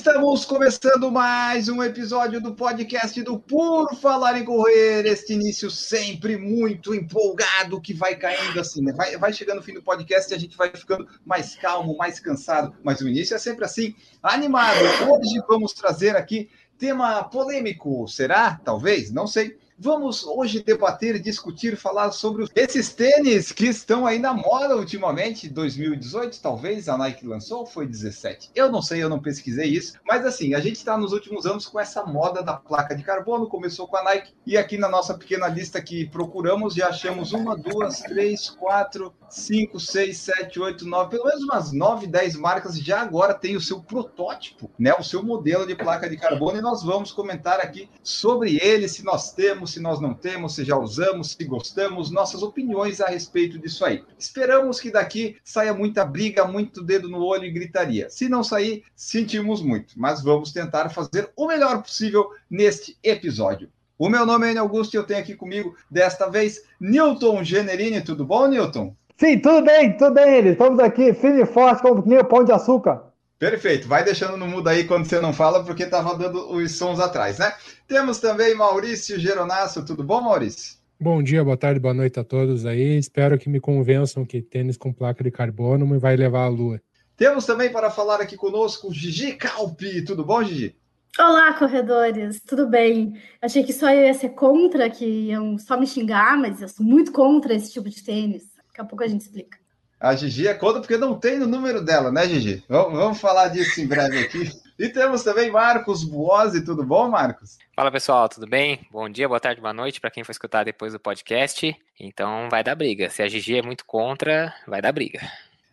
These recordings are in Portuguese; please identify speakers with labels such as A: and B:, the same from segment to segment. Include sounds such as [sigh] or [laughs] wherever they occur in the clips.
A: Estamos começando mais um episódio do podcast do Por Falar em Correr. Este início sempre muito empolgado, que vai caindo assim, né? Vai, vai chegando o fim do podcast e a gente vai ficando mais calmo, mais cansado. Mas o início é sempre assim, animado. Hoje vamos trazer aqui tema polêmico. Será? Talvez? Não sei. Vamos hoje debater, discutir, falar sobre esses tênis que estão aí na moda ultimamente, 2018, talvez a Nike lançou, foi 17. Eu não sei, eu não pesquisei isso, mas assim, a gente está nos últimos anos com essa moda da placa de carbono, começou com a Nike, e aqui na nossa pequena lista que procuramos, já achamos uma, duas, três, quatro, cinco, seis, sete, oito, nove, pelo menos umas nove, dez marcas já agora tem o seu protótipo, né? O seu modelo de placa de carbono, e nós vamos comentar aqui sobre ele, se nós temos, se nós não temos, se já usamos, se gostamos, nossas opiniões a respeito disso aí. Esperamos que daqui saia muita briga, muito dedo no olho e gritaria. Se não sair, sentimos muito, mas vamos tentar fazer o melhor possível neste episódio. O meu nome é Enio Augusto e eu tenho aqui comigo, desta vez, Newton Generini. Tudo bom, Newton?
B: Sim, tudo bem, tudo bem. Estamos aqui, firme e forte, como o pão de açúcar.
A: Perfeito. Vai deixando no mudo aí quando você não fala, porque estava dando os sons atrás, né? Temos também Maurício Geronasso. Tudo bom, Maurício?
C: Bom dia, boa tarde, boa noite a todos aí. Espero que me convençam que tênis com placa de carbono me vai levar à lua.
A: Temos também para falar aqui conosco Gigi Calpi. Tudo bom, Gigi?
D: Olá, corredores, tudo bem? Achei que só eu ia ser contra, que iam só me xingar, mas eu sou muito contra esse tipo de tênis. Daqui a pouco a gente explica.
A: A Gigi é contra porque não tem no número dela, né, Gigi? Vamos, vamos falar disso em breve aqui. E temos também Marcos Buozzi. Tudo bom, Marcos?
E: Fala pessoal, tudo bem? Bom dia, boa tarde, boa noite para quem for escutar depois do podcast. Então vai dar briga. Se a Gigi é muito contra, vai dar briga.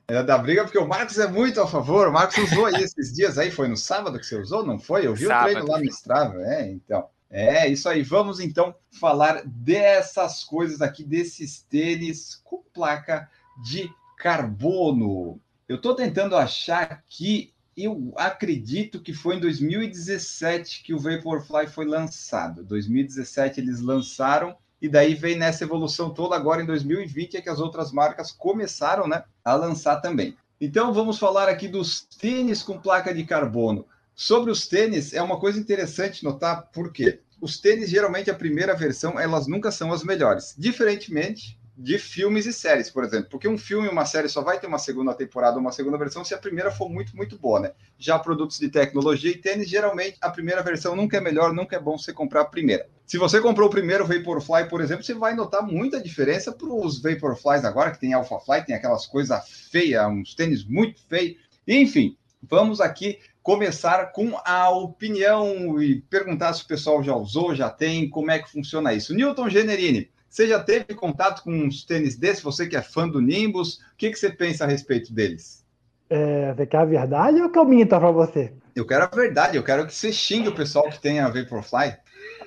A: É da briga porque o Marcos é muito a favor. O Marcos usou aí esses dias aí, foi no sábado que você usou, não foi? Eu vi sábado. o treino lá no Strava, é, então. É, isso aí. Vamos então falar dessas coisas aqui, desses tênis com placa de carbono. Eu estou tentando achar aqui, eu acredito que foi em 2017 que o Vaporfly foi lançado. 2017 eles lançaram e daí vem nessa evolução toda agora em 2020 é que as outras marcas começaram, né, a lançar também. Então vamos falar aqui dos tênis com placa de carbono. Sobre os tênis é uma coisa interessante notar porque os tênis geralmente a primeira versão elas nunca são as melhores, diferentemente de filmes e séries, por exemplo. Porque um filme e uma série só vai ter uma segunda temporada, uma segunda versão, se a primeira for muito, muito boa, né? Já produtos de tecnologia e tênis, geralmente a primeira versão nunca é melhor, nunca é bom você comprar a primeira. Se você comprou o primeiro Vaporfly, por exemplo, você vai notar muita diferença para os Vaporflies agora, que tem Alphafly, tem aquelas coisas feias, uns tênis muito feios. Enfim, vamos aqui começar com a opinião e perguntar se o pessoal já usou, já tem, como é que funciona isso. Newton Generini, você já teve contato com uns tênis desses? Você que é fã do Nimbus, o que, que você pensa a respeito deles?
B: É, você quer a verdade ou que eu minta para você?
A: Eu quero a verdade, eu quero que você xingue o pessoal que tem a Vaporfly.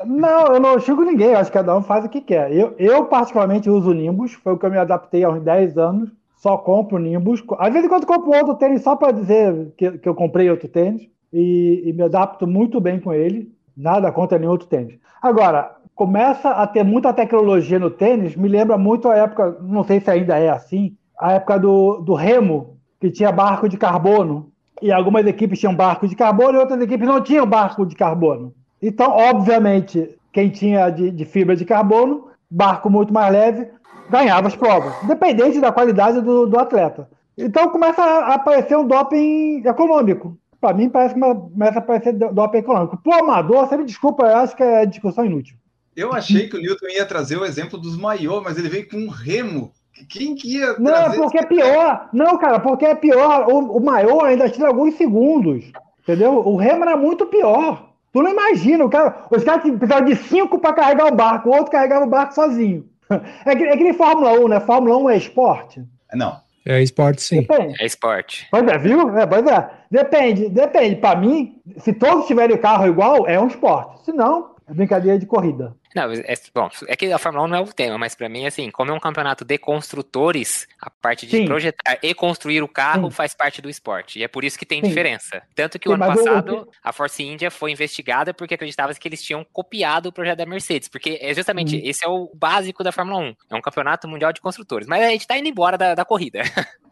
B: Não, eu não xingo ninguém, acho que cada um faz o que quer. Eu, eu particularmente, uso o Nimbus, foi o que eu me adaptei há uns 10 anos, só compro o Nimbus. Às vezes, quando compro outro tênis, só para dizer que, que eu comprei outro tênis, e, e me adapto muito bem com ele, nada contra nenhum outro tênis. Agora, começa a ter muita tecnologia no tênis, me lembra muito a época, não sei se ainda é assim, a época do, do remo, que tinha barco de carbono, e algumas equipes tinham barco de carbono e outras equipes não tinham barco de carbono. Então, obviamente, quem tinha de, de fibra de carbono, barco muito mais leve, ganhava as provas, independente da qualidade do, do atleta. Então começa a aparecer um doping econômico. Para mim, parece que começa a aparecer doping econômico. Para o amador, você me desculpa, eu acho que é discussão inútil.
A: Eu achei que o Newton ia trazer o exemplo dos maiô, mas ele veio com um remo. Quem que ia
B: Não, é porque é pior. Não, cara, porque é pior. O, o maiô ainda tira alguns segundos. Entendeu? O remo era muito pior. Tu não imagina, o cara, os caras precisavam de cinco para carregar o barco, o outro carregava o barco sozinho. [laughs] É que, é que nem Fórmula 1, né? Fórmula 1 é esporte?
A: Não.
C: É esporte, sim.
E: Depende. É esporte.
B: Pois é, viu? É, pois é. Depende, depende. Para mim, se todos tiverem carro igual, é um esporte. Se não, é brincadeira de corrida.
E: Não, é, bom, é que a Fórmula 1 não é o tema, mas para mim, assim, como é um campeonato de construtores, a parte de Sim. projetar e construir o carro Sim. faz parte do esporte. E é por isso que tem Sim. diferença. Tanto que o ano passado, eu... a Force India foi investigada porque acreditava que eles tinham copiado o projeto da Mercedes. Porque é justamente esse é o básico da Fórmula 1. É um campeonato mundial de construtores. Mas a gente tá indo embora da, da corrida.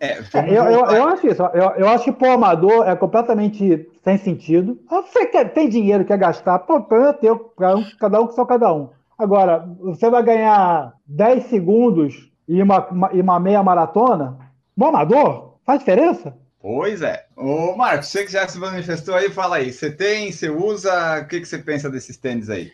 B: É, [laughs] eu, eu, eu, acho isso. Eu, eu acho que pro amador é completamente sem sentido. Você quer, tem dinheiro, quer gastar, pô, problema é teu, um, cada um que só cada um. Agora, você vai ganhar 10 segundos e uma, uma, e uma meia maratona? No amador? Faz diferença?
A: Pois é. Ô, Marcos, você que já se manifestou aí, fala aí. Você tem, você usa, o que, que você pensa desses tênis aí?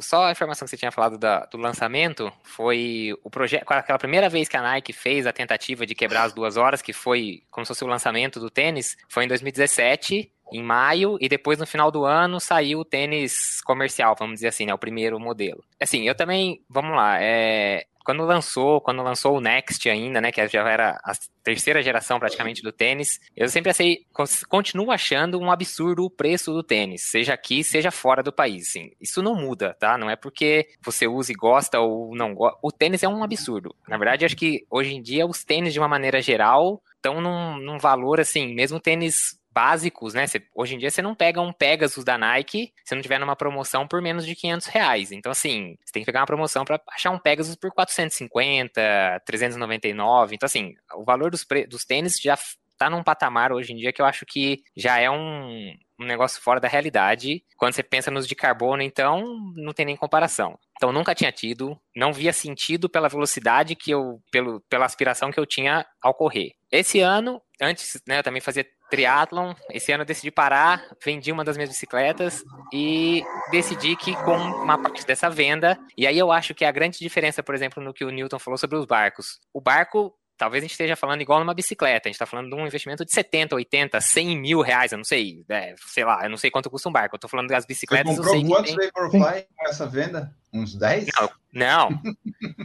E: Só a informação que você tinha falado da, do lançamento foi o projeto. Aquela primeira vez que a Nike fez a tentativa de quebrar as duas horas, que foi como se fosse o lançamento do tênis, foi em 2017 em maio e depois no final do ano saiu o tênis comercial, vamos dizer assim, né, o primeiro modelo. Assim, eu também, vamos lá, é, quando lançou, quando lançou o Next ainda, né, que já era a terceira geração praticamente do tênis, eu sempre achei, continuo achando um absurdo o preço do tênis, seja aqui, seja fora do país, sim. Isso não muda, tá? Não é porque você usa e gosta ou não gosta. O tênis é um absurdo. Na verdade, acho que hoje em dia os tênis de uma maneira geral estão num, num valor assim, mesmo tênis básicos, né? Hoje em dia você não pega um Pegasus da Nike se não tiver numa promoção por menos de 500 reais. Então, assim, você tem que pegar uma promoção para achar um Pegasus por 450, 399. Então, assim, o valor dos, dos tênis já tá num patamar hoje em dia que eu acho que já é um, um negócio fora da realidade. Quando você pensa nos de carbono, então, não tem nem comparação. Então, nunca tinha tido, não via sentido pela velocidade que eu, pelo, pela aspiração que eu tinha ao correr. Esse ano, antes, né, eu também fazia triatlon. Esse ano eu decidi parar, vendi uma das minhas bicicletas e decidi que com uma parte dessa venda, e aí eu acho que é a grande diferença, por exemplo, no que o Newton falou sobre os barcos. O barco talvez a gente esteja falando igual numa bicicleta, a gente está falando de um investimento de 70, 80, 100 mil reais, eu não sei, é, sei lá, eu não sei quanto custa um barco, eu tô falando das bicicletas.
A: Você comprou quantos tem... Vaporfly com essa venda? Uns 10?
E: Não, não.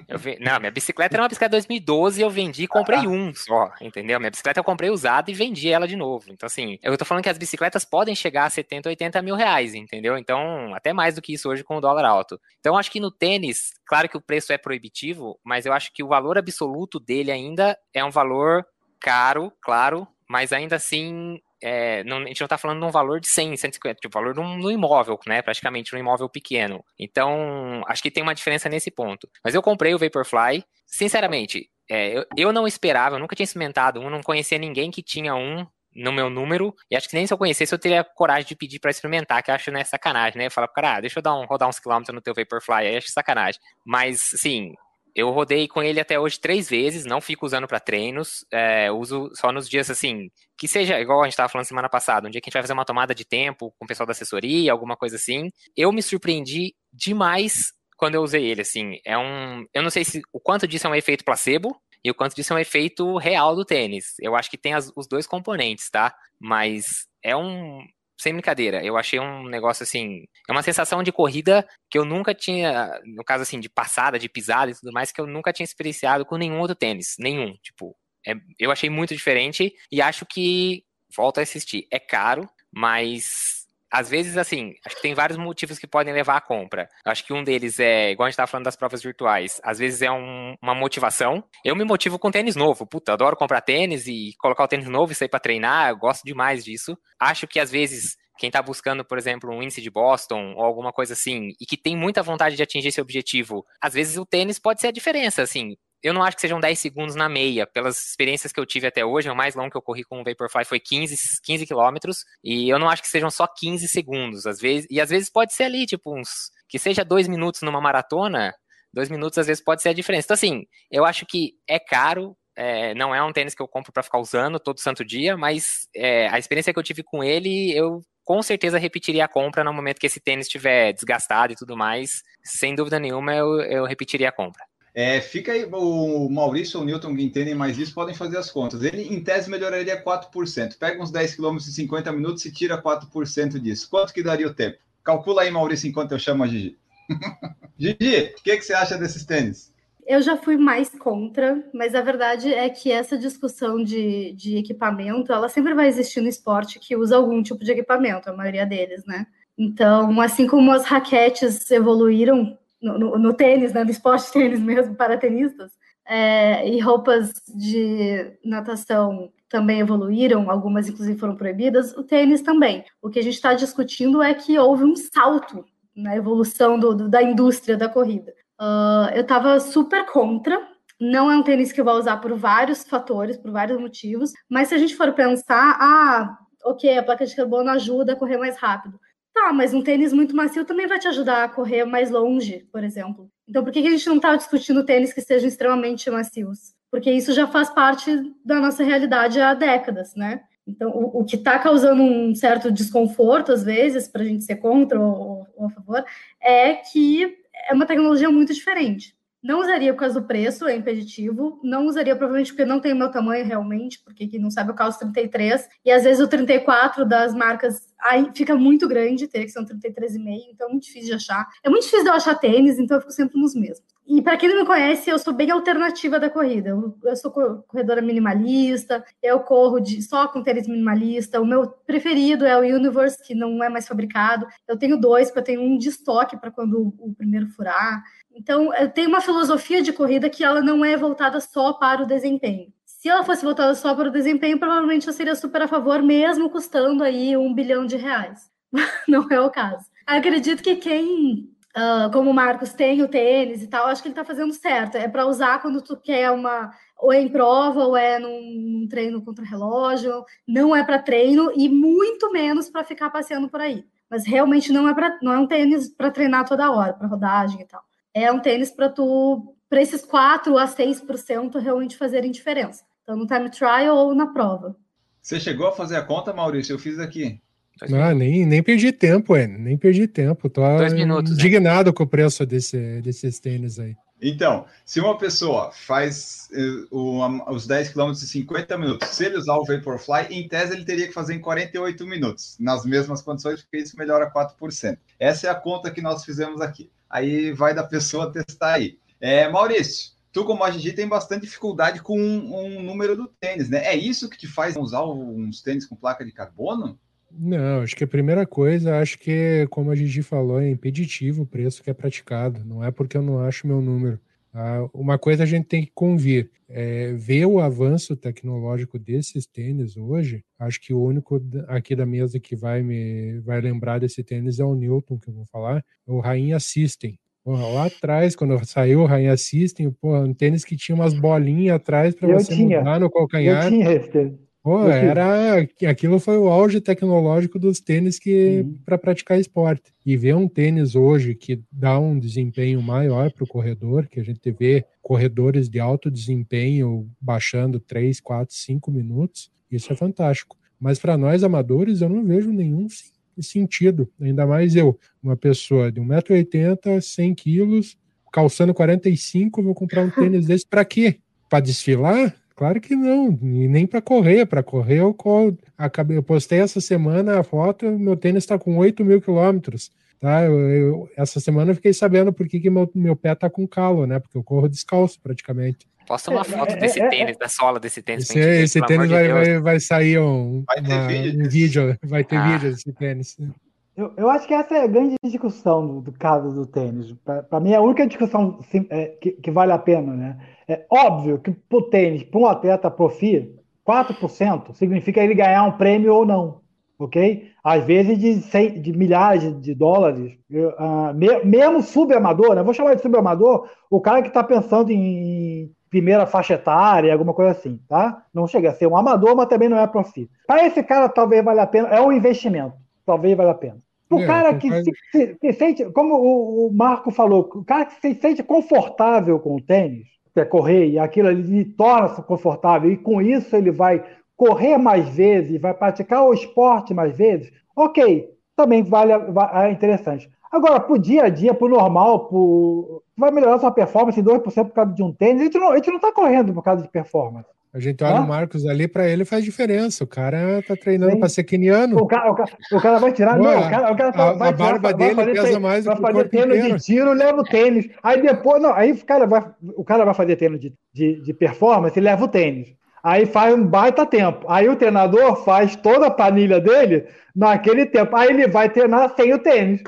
E: Eu ve... Não, minha bicicleta era uma bicicleta 2012 e eu vendi e comprei ah. um só, entendeu? Minha bicicleta eu comprei usada e vendi ela de novo. Então, assim, eu tô falando que as bicicletas podem chegar a 70, 80 mil reais, entendeu? Então, até mais do que isso hoje com o dólar alto. Então, acho que no tênis, claro que o preço é proibitivo, mas eu acho que o valor absoluto dele ainda é um valor caro, claro, mas ainda assim é, não, a gente não está falando de um valor de 100, 150, tipo, valor de um, imóvel, né, praticamente, um imóvel pequeno. Então, acho que tem uma diferença nesse ponto. Mas eu comprei o Vaporfly, sinceramente, é, eu, eu não esperava, eu nunca tinha experimentado um, não conhecia ninguém que tinha um no meu número, e acho que nem se eu conhecesse eu teria coragem de pedir para experimentar, que eu acho, né, sacanagem, né, falar pro cara, ah, deixa eu dar um, rodar uns quilômetros no teu Vaporfly, aí acho sacanagem. Mas, sim, eu rodei com ele até hoje três vezes, não fico usando para treinos, é, uso só nos dias assim, que seja igual a gente estava falando semana passada, um dia que a gente vai fazer uma tomada de tempo com o pessoal da assessoria, alguma coisa assim. Eu me surpreendi demais quando eu usei ele, assim. É um, eu não sei se o quanto disso é um efeito placebo e o quanto disso é um efeito real do tênis. Eu acho que tem as, os dois componentes, tá? Mas é um, sem brincadeira, eu achei um negócio assim, é uma sensação de corrida que eu nunca tinha, no caso assim, de passada, de pisada e tudo mais, que eu nunca tinha experienciado com nenhum outro tênis, nenhum, tipo, é, eu achei muito diferente e acho que, volto a assistir, é caro, mas às vezes, assim, acho que tem vários motivos que podem levar à compra. Acho que um deles é, igual a gente estava falando das provas virtuais, às vezes é um, uma motivação. Eu me motivo com tênis novo. Puta, adoro comprar tênis e colocar o tênis novo e sair para treinar. Eu gosto demais disso. Acho que às vezes quem está buscando, por exemplo, um índice de Boston ou alguma coisa assim, e que tem muita vontade de atingir esse objetivo, às vezes o tênis pode ser a diferença, assim eu não acho que sejam 10 segundos na meia. Pelas experiências que eu tive até hoje, o mais longo que eu corri com o Vaporfly foi 15, 15 quilômetros. E eu não acho que sejam só 15 segundos. Às vezes, e às vezes pode ser ali, tipo, uns. Que seja dois minutos numa maratona, dois minutos às vezes pode ser a diferença. Então, assim, eu acho que é caro. É, não é um tênis que eu compro para ficar usando todo santo dia, mas é, a experiência que eu tive com ele, eu com certeza repetiria a compra no momento que esse tênis estiver desgastado e tudo mais. Sem dúvida nenhuma, eu, eu repetiria a compra.
A: É, fica aí, o Maurício ou o Newton que entendem mais isso podem fazer as contas. Ele, em tese, melhoraria 4%. Pega uns 10 km em 50 minutos e tira 4% disso. Quanto que daria o tempo? Calcula aí, Maurício, enquanto eu chamo a Gigi. [laughs] Gigi, o que, que você acha desses tênis?
D: Eu já fui mais contra, mas a verdade é que essa discussão de, de equipamento, ela sempre vai existir no esporte que usa algum tipo de equipamento, a maioria deles, né? Então, assim como as raquetes evoluíram no, no, no tênis, né, no esporte [laughs] tênis mesmo, para tenistas, é, e roupas de natação também evoluíram, algumas inclusive foram proibidas, o tênis também. O que a gente está discutindo é que houve um salto na evolução do, do, da indústria da corrida. Uh, eu estava super contra. Não é um tênis que eu vou usar por vários fatores, por vários motivos, mas se a gente for pensar, ah, ok, a placa de carbono ajuda a correr mais rápido. Tá, mas um tênis muito macio também vai te ajudar a correr mais longe, por exemplo. Então, por que a gente não está discutindo tênis que sejam extremamente macios? Porque isso já faz parte da nossa realidade há décadas, né? Então, o, o que está causando um certo desconforto, às vezes, para a gente ser contra ou, ou a favor, é que é uma tecnologia muito diferente. Não usaria por causa do preço, é impeditivo. Não usaria provavelmente porque não tem o meu tamanho realmente, porque quem não sabe eu calço 33. E às vezes o 34 das marcas aí fica muito grande, teria que ser um 33,5, então é muito difícil de achar. É muito difícil de eu achar tênis, então eu fico sempre nos mesmos. E para quem não me conhece, eu sou bem alternativa da corrida. Eu, eu, sou corredora minimalista, eu corro de, só com tênis minimalista. O meu preferido é o Universe, que não é mais fabricado. Eu tenho dois, porque eu tenho um de estoque para quando o, o primeiro furar. Então, tenho uma filosofia de corrida que ela não é voltada só para o desempenho. Se ela fosse voltada só para o desempenho, provavelmente eu seria super a favor, mesmo custando aí um bilhão de reais. [laughs] não é o caso. Acredito que quem Uh, como o Marcos tem o tênis e tal, acho que ele está fazendo certo. É para usar quando tu quer uma, ou é em prova, ou é num, num treino contra relógio. Não é para treino e muito menos para ficar passeando por aí. Mas realmente não é para, não é um tênis para treinar toda hora, para rodagem e tal. É um tênis para tu, para esses 4 a 6% realmente fazerem diferença. Então no time trial ou na prova.
A: Você chegou a fazer a conta, Maurício? Eu fiz aqui.
C: Não, nem, nem perdi tempo, é, nem perdi tempo. Tô Dois minutos, indignado né? com o preço desse, desses tênis aí.
A: Então, se uma pessoa faz uh, os 10 km em 50 minutos, se ele usar o Vaporfly, em tese ele teria que fazer em 48 minutos, nas mesmas condições, porque isso melhora 4%. Essa é a conta que nós fizemos aqui. Aí vai da pessoa testar aí. É, Maurício, tu como a Gigi tem bastante dificuldade com um, um número do tênis, né? É isso que te faz usar uns tênis com placa de carbono?
C: Não, acho que a primeira coisa, acho que, como a Gigi falou, é impeditivo o preço que é praticado. Não é porque eu não acho meu número. Tá? Uma coisa a gente tem que convir, é, ver o avanço tecnológico desses tênis hoje. Acho que o único aqui da mesa que vai me vai lembrar desse tênis é o Newton, que eu vou falar, o Rainha System. Porra, lá atrás, quando saiu o Rainha System, porra, um tênis que tinha umas bolinhas atrás para você tinha. mudar no calcanhar. Eu tinha esse tênis. Pô, era aquilo foi o auge tecnológico dos tênis que uhum. para praticar esporte. E ver um tênis hoje que dá um desempenho maior para o corredor, que a gente vê corredores de alto desempenho baixando 3, 4, 5 minutos, isso é fantástico. Mas para nós amadores, eu não vejo nenhum sentido. Ainda mais eu, uma pessoa de 1,80m, 100 quilos, calçando 45, vou comprar um tênis desse para quê? Para desfilar? Claro que não, e nem para correr. Para correr, eu, acabei, eu postei essa semana a foto, meu tênis está com 8 mil quilômetros. Tá? Eu, eu, essa semana eu fiquei sabendo por que, que meu, meu pé tá com calo, né? Porque eu corro descalço praticamente.
E: Posta uma foto é, desse é, é, tênis, da sola desse tênis.
C: Esse, esse tênis vai, de vai, vai, sair um, vai uma, vídeo. um vídeo, vai ter ah. vídeo desse tênis.
B: Eu, eu, acho que essa é a grande discussão do, do caso do tênis. Para mim, é a única discussão sim, é, que, que, vale a pena, né? É óbvio que o tênis, para um atleta profi, 4% significa ele ganhar um prêmio ou não, ok? Às vezes de, 100, de milhares de, de dólares, uh, me, mesmo subamador, né? Vou chamar de subamador o cara que está pensando em primeira faixa etária, alguma coisa assim, tá? Não chega a ser um amador, mas também não é profi. Para esse cara, talvez valha a pena, é um investimento, talvez valha a pena. O é, cara que se, se, se, sente, como o, o Marco falou, o cara que se sente confortável com o tênis, quer correr, e aquilo ali torna-se confortável, e com isso ele vai correr mais vezes, vai praticar o esporte mais vezes, ok, também vale, é interessante. Agora, para o dia a dia, para o normal, pro, vai melhorar sua performance em 2% por causa de um tênis, a gente não está correndo por causa de performance.
C: A gente olha ah? o Marcos ali, para ele faz diferença. O cara tá treinando para ser queniano.
B: O cara, o, cara, o cara, vai tirar, não, o cara, o cara
C: a, vai a barba dele pesa tênis, mais do que o corpo
B: treino inteiro. de tiro, leva o tênis. Aí depois, não, aí o cara vai, o cara vai fazer treino de, de, de performance e leva o tênis. Aí faz um baita tempo. Aí o treinador faz toda a planilha dele naquele tempo. Aí ele vai treinar sem o tênis.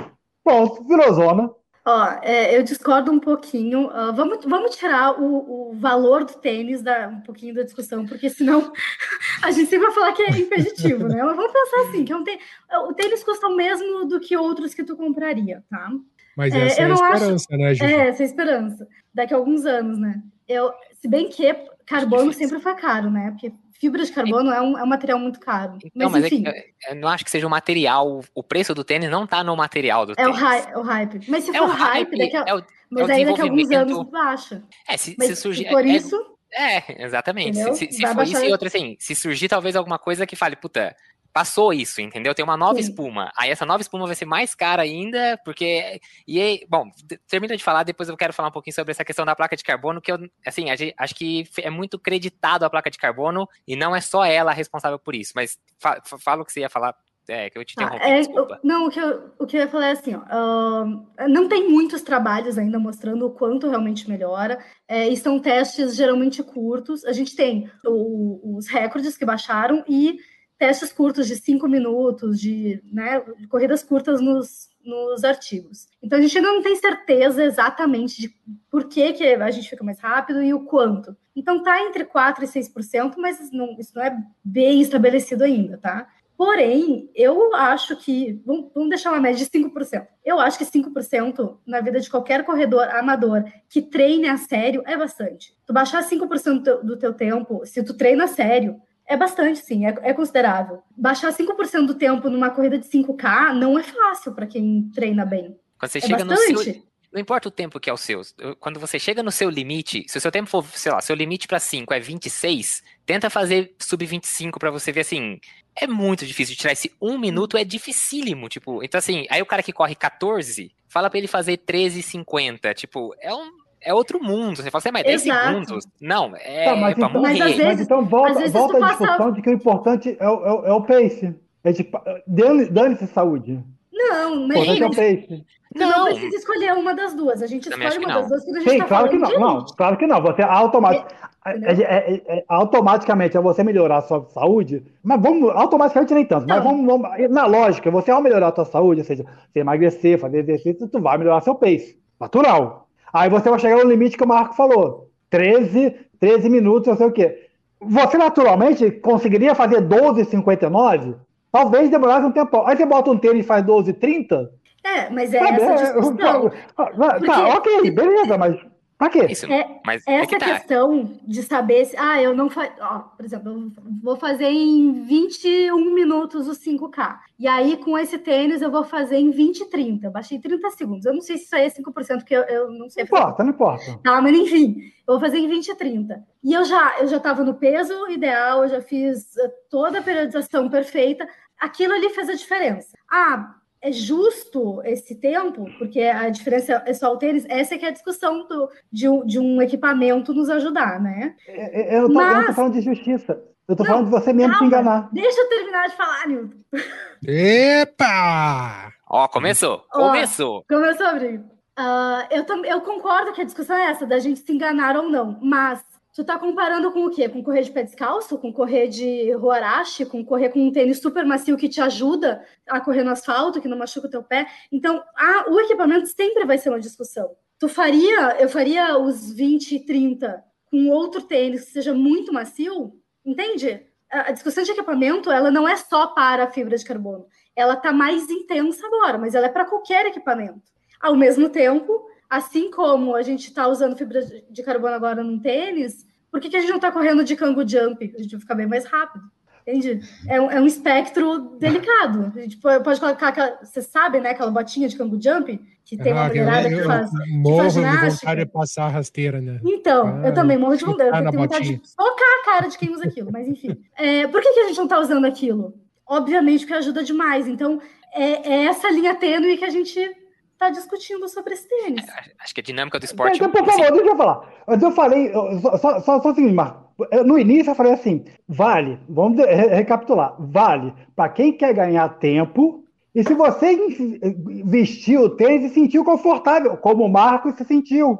B: Ponto, virou zona.
D: Ó, é, eu discordo um pouquinho. Uh, vamos, vamos tirar o, o, valor do tênis da, um pouquinho da discussão, porque senão [laughs] a gente sempre vai falar que é impeditivo, né? Mas vamos pensar assim, que é um tênis, o tênis custa o mesmo do que outros que tu compraria, tá?
C: Mas é, essa é, é a esperança, acho, né,
D: Gigi? É, essa é a esperança. Daqui a alguns anos, né? Eu, se bem que carbono [laughs] sempre foi caro, né? Porque fibra de carbono é um, é um material muito caro. Então, mas, mas é enfim.
E: É eu não acho que seja o material. O preço do tênis não está no material do
D: é
E: tênis.
D: O é o hype. Mas se é for hype, daqui a, é o, mas aí daqui a alguns anos baixa.
E: É, se,
D: mas,
E: se surgir.
D: Por isso.
E: É, exatamente. Entendeu? Se, se, se for isso e outra, assim, se surgir talvez alguma coisa que fale, puta, passou isso, entendeu? Tem uma nova Sim. espuma. Aí essa nova espuma vai ser mais cara ainda, porque. E aí, bom, termina de falar, depois eu quero falar um pouquinho sobre essa questão da placa de carbono, que eu, assim, acho que é muito creditado a placa de carbono e não é só ela responsável por isso. Mas fa fala o que você ia falar. É, que eu te interrompi, ah, é,
D: Não, o que, eu, o que eu ia falar é assim, ó, uh, não tem muitos trabalhos ainda mostrando o quanto realmente melhora, é, e são testes geralmente curtos. A gente tem o, os recordes que baixaram e testes curtos de cinco minutos, de né, corridas curtas nos, nos artigos. Então a gente ainda não tem certeza exatamente de por que, que a gente fica mais rápido e o quanto. Então tá entre 4% e 6%, mas não, isso não é bem estabelecido ainda, tá? Porém, eu acho que, vamos, deixar uma média de 5%. Eu acho que 5% na vida de qualquer corredor amador que treine a sério é bastante. Tu baixar 5% do do teu tempo, se tu treina a sério, é bastante, sim, é, é considerável. Baixar 5% do tempo numa corrida de 5K não é fácil para quem treina bem.
E: Quando você é chega bastante. no seu. Não importa o tempo que é o seu. Quando você chega no seu limite, se o seu tempo for, sei lá, seu limite para 5 é 26, tenta fazer sub 25 para você ver assim. É muito difícil tirar esse um minuto, é dificílimo, tipo. Então, assim, aí o cara que corre 14, fala para ele fazer 13,50. Tipo, é um, é outro mundo. Você fala assim, mas 10 Exato. segundos? Não, é,
B: tá, mas, então, mas, vezes, mas então volta, volta a discussão passa... de que o importante é o, é o, é o pace. É de, dane-se saúde.
D: Não, mas,
B: é o pace.
D: Não. não precisa escolher uma das duas. A gente Também escolhe uma das duas quando a gente
B: Sim,
D: tá
B: claro que não. não. Claro que não. Você automaticamente, é, é, é, é, automaticamente é você melhorar a sua saúde, mas vamos, automaticamente nem tanto, não. mas vamos, vamos, na lógica, você ao melhorar a sua saúde, ou seja, você emagrecer, fazer exercício, tu vai melhorar seu pace. Natural. Aí você vai chegar no limite que o Marco falou. 13, 13 minutos, não sei o quê. Você naturalmente conseguiria fazer 12,59? Talvez demorasse um tempo. Aí você bota um tênis e faz 12,30?
D: É, mas é essa discussão.
B: Tá, ok, beleza, mas Pra quê? Isso,
D: é, mas é essa é que tá. questão de saber se. Ah, eu não faço. Por exemplo, eu vou fazer em 21 minutos o 5K. E aí, com esse tênis, eu vou fazer em 20 e 30. Baixei 30 segundos. Eu não sei se isso aí é 5%, porque eu, eu não sei.
B: Não importa, não importa.
D: Tá, mas enfim, eu vou fazer em 20 e 30. E eu já, eu já tava no peso ideal, eu já fiz eh, toda a periodização perfeita. Aquilo ali fez a diferença. Ah, é justo esse tempo, porque a diferença é só o tênis, essa é que é a discussão do, de, um, de um equipamento nos ajudar, né?
B: É, é, eu, tô, Mas... eu não tô falando de justiça. Eu tô não, falando de você mesmo calma, se enganar.
D: Deixa eu terminar de falar, Nilton.
C: Epa!
E: Ó, começou. Começou.
D: Ó, começou, Brinco. Uh, eu, eu concordo que a discussão é essa, da gente se enganar ou não. Mas Tu tá comparando com o quê? Com correr de pé descalço? Com correr de Huarashi? Com correr com um tênis super macio que te ajuda a correr no asfalto, que não machuca o teu pé? Então, a, o equipamento sempre vai ser uma discussão. Tu faria, eu faria os 20 e 30 com outro tênis que seja muito macio? Entende? A, a discussão de equipamento, ela não é só para a fibra de carbono. Ela tá mais intensa agora, mas ela é para qualquer equipamento. Ao mesmo tempo, assim como a gente está usando fibra de carbono agora num tênis, por que, que a gente não está correndo de cango jump? A gente vai ficar bem mais rápido. Entende? É um, é um espectro delicado. A gente pode colocar aquela, você sabe, né, aquela botinha de cango jump, que tem uma ah, mulherada que faz.
C: Morro que faz de vontade de passar a rasteira, né?
D: Então, ah, eu também morro de vontade. Eu tenho vontade de socar a cara de quem usa aquilo, mas enfim. É, por que, que a gente não está usando aquilo? Obviamente que ajuda demais. Então, é, é essa linha tênue que a gente está discutindo sobre esse tênis. É,
E: acho que a dinâmica do esporte.
B: Então, por favor, deixa eu falar. Mas eu falei, só, só, só, assim, Marco. No início eu falei assim: vale, vamos recapitular, vale para quem quer ganhar tempo. E se você vestiu o tênis e sentiu confortável, como o Marco se sentiu.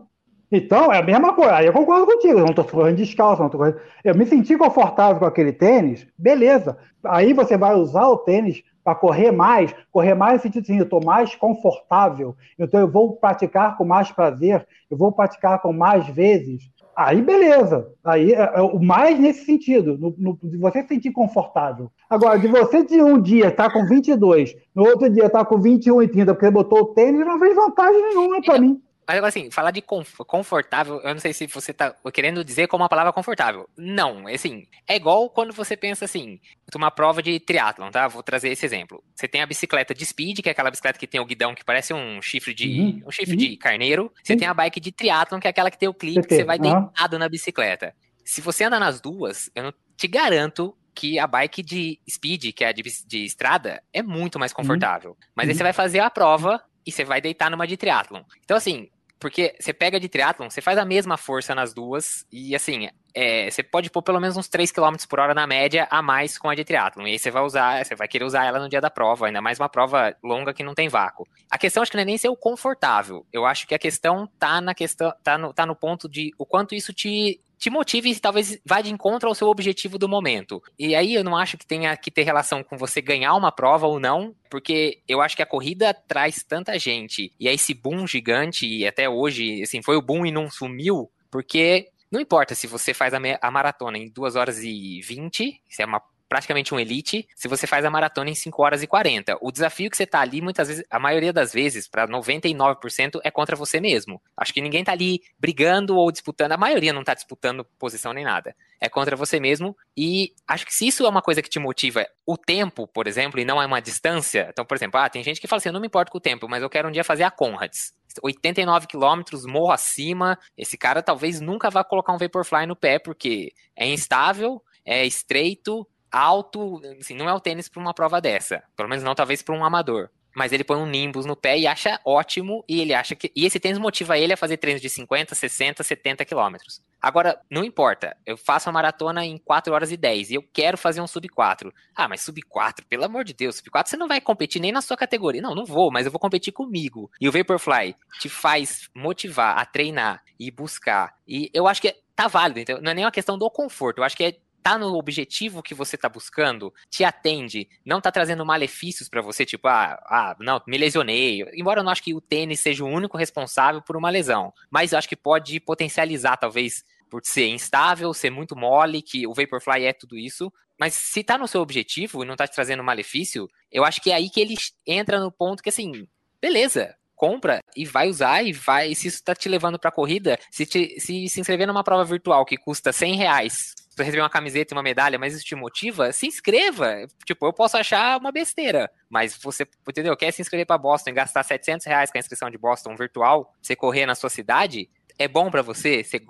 B: Então, é a mesma coisa. Aí eu concordo contigo. Eu não estou correndo descalço, não tô correndo. Eu me senti confortável com aquele tênis, beleza. Aí você vai usar o tênis para correr mais, correr mais no sentido assim, eu estou mais confortável, então eu vou praticar com mais prazer, eu vou praticar com mais vezes. Aí beleza, aí é, é, o mais nesse sentido, no, no, de você se sentir confortável. Agora, de você de um dia estar tá com 22, no outro dia estar tá com 21 e 30, porque botou o tênis, não fez vantagem nenhuma para mim.
E: Mas agora assim, falar de confortável, eu não sei se você tá querendo dizer como a palavra confortável. Não, assim, é igual quando você pensa assim, uma prova de triatlon, tá? Vou trazer esse exemplo. Você tem a bicicleta de speed, que é aquela bicicleta que tem o guidão que parece um chifre de uhum. um chifre uhum. de carneiro. Você uhum. tem a bike de triatlon, que é aquela que tem o clipe, que você vai deitado na bicicleta. Se você anda nas duas, eu não te garanto que a bike de speed, que é a de, de estrada, é muito mais uhum. confortável. Mas aí uhum. você vai fazer a prova e você vai deitar numa de triatlon. Então, assim, porque você pega de triatlon, você faz a mesma força nas duas, e assim, é, você pode pôr pelo menos uns 3 km por hora na média a mais com a de triatlon. E aí você vai usar, você vai querer usar ela no dia da prova, ainda mais uma prova longa que não tem vácuo. A questão acho que não é nem ser o confortável. Eu acho que a questão tá na questão, tá no, tá no ponto de o quanto isso te te motive e talvez vá de encontro ao seu objetivo do momento. E aí eu não acho que tenha que ter relação com você ganhar uma prova ou não, porque eu acho que a corrida traz tanta gente. E aí esse boom gigante, e até hoje, assim, foi o boom e não sumiu, porque não importa se você faz a, a maratona em 2 horas e 20, se é uma praticamente um elite se você faz a maratona em 5 horas e 40. O desafio que você tá ali, muitas vezes, a maioria das vezes, para 99%, é contra você mesmo. Acho que ninguém tá ali brigando ou disputando, a maioria não tá disputando posição nem nada. É contra você mesmo. E acho que se isso é uma coisa que te motiva, o tempo, por exemplo, e não é uma distância. Então, por exemplo, ah, tem gente que fala assim: eu não me importo com o tempo, mas eu quero um dia fazer a Conrads. 89 quilômetros, morro acima. Esse cara talvez nunca vá colocar um Vaporfly no pé, porque é instável, é estreito, alto, assim, não é o tênis para uma prova dessa. Pelo menos não, talvez para um amador. Mas ele põe um Nimbus no pé e acha ótimo, e ele acha que. E esse tênis motiva ele a fazer treinos de 50, 60, 70 quilômetros. Agora, não importa, eu faço a maratona em 4 horas e 10 e eu quero fazer um sub 4. Ah, mas sub 4, pelo amor de Deus, sub 4 você não vai competir nem na sua categoria. Não, não vou, mas eu vou competir comigo. E o Vaporfly te faz motivar a treinar e buscar. E eu acho que tá válido, então não é nem uma questão do conforto, eu acho que é tá no objetivo que você tá buscando, te atende, não tá trazendo malefícios para você, tipo, ah, ah, não, me lesionei. Embora eu não acho que o tênis seja o único responsável por uma lesão, mas eu acho que pode potencializar, talvez, por ser instável, ser muito mole, que o Vaporfly é tudo isso. Mas se tá no seu objetivo e não tá te trazendo malefício, eu acho que é aí que ele entra no ponto que, assim, beleza, compra e vai usar e vai. Se isso tá te levando pra corrida, se, te, se se inscrever numa prova virtual que custa 100 reais tu receber uma camiseta e uma medalha, mas isso te motiva, se inscreva. Tipo, eu posso achar uma besteira, mas você, entendeu? Quer se inscrever para Boston e gastar 700 reais com a inscrição de Boston virtual, você correr na sua cidade, é bom para você, você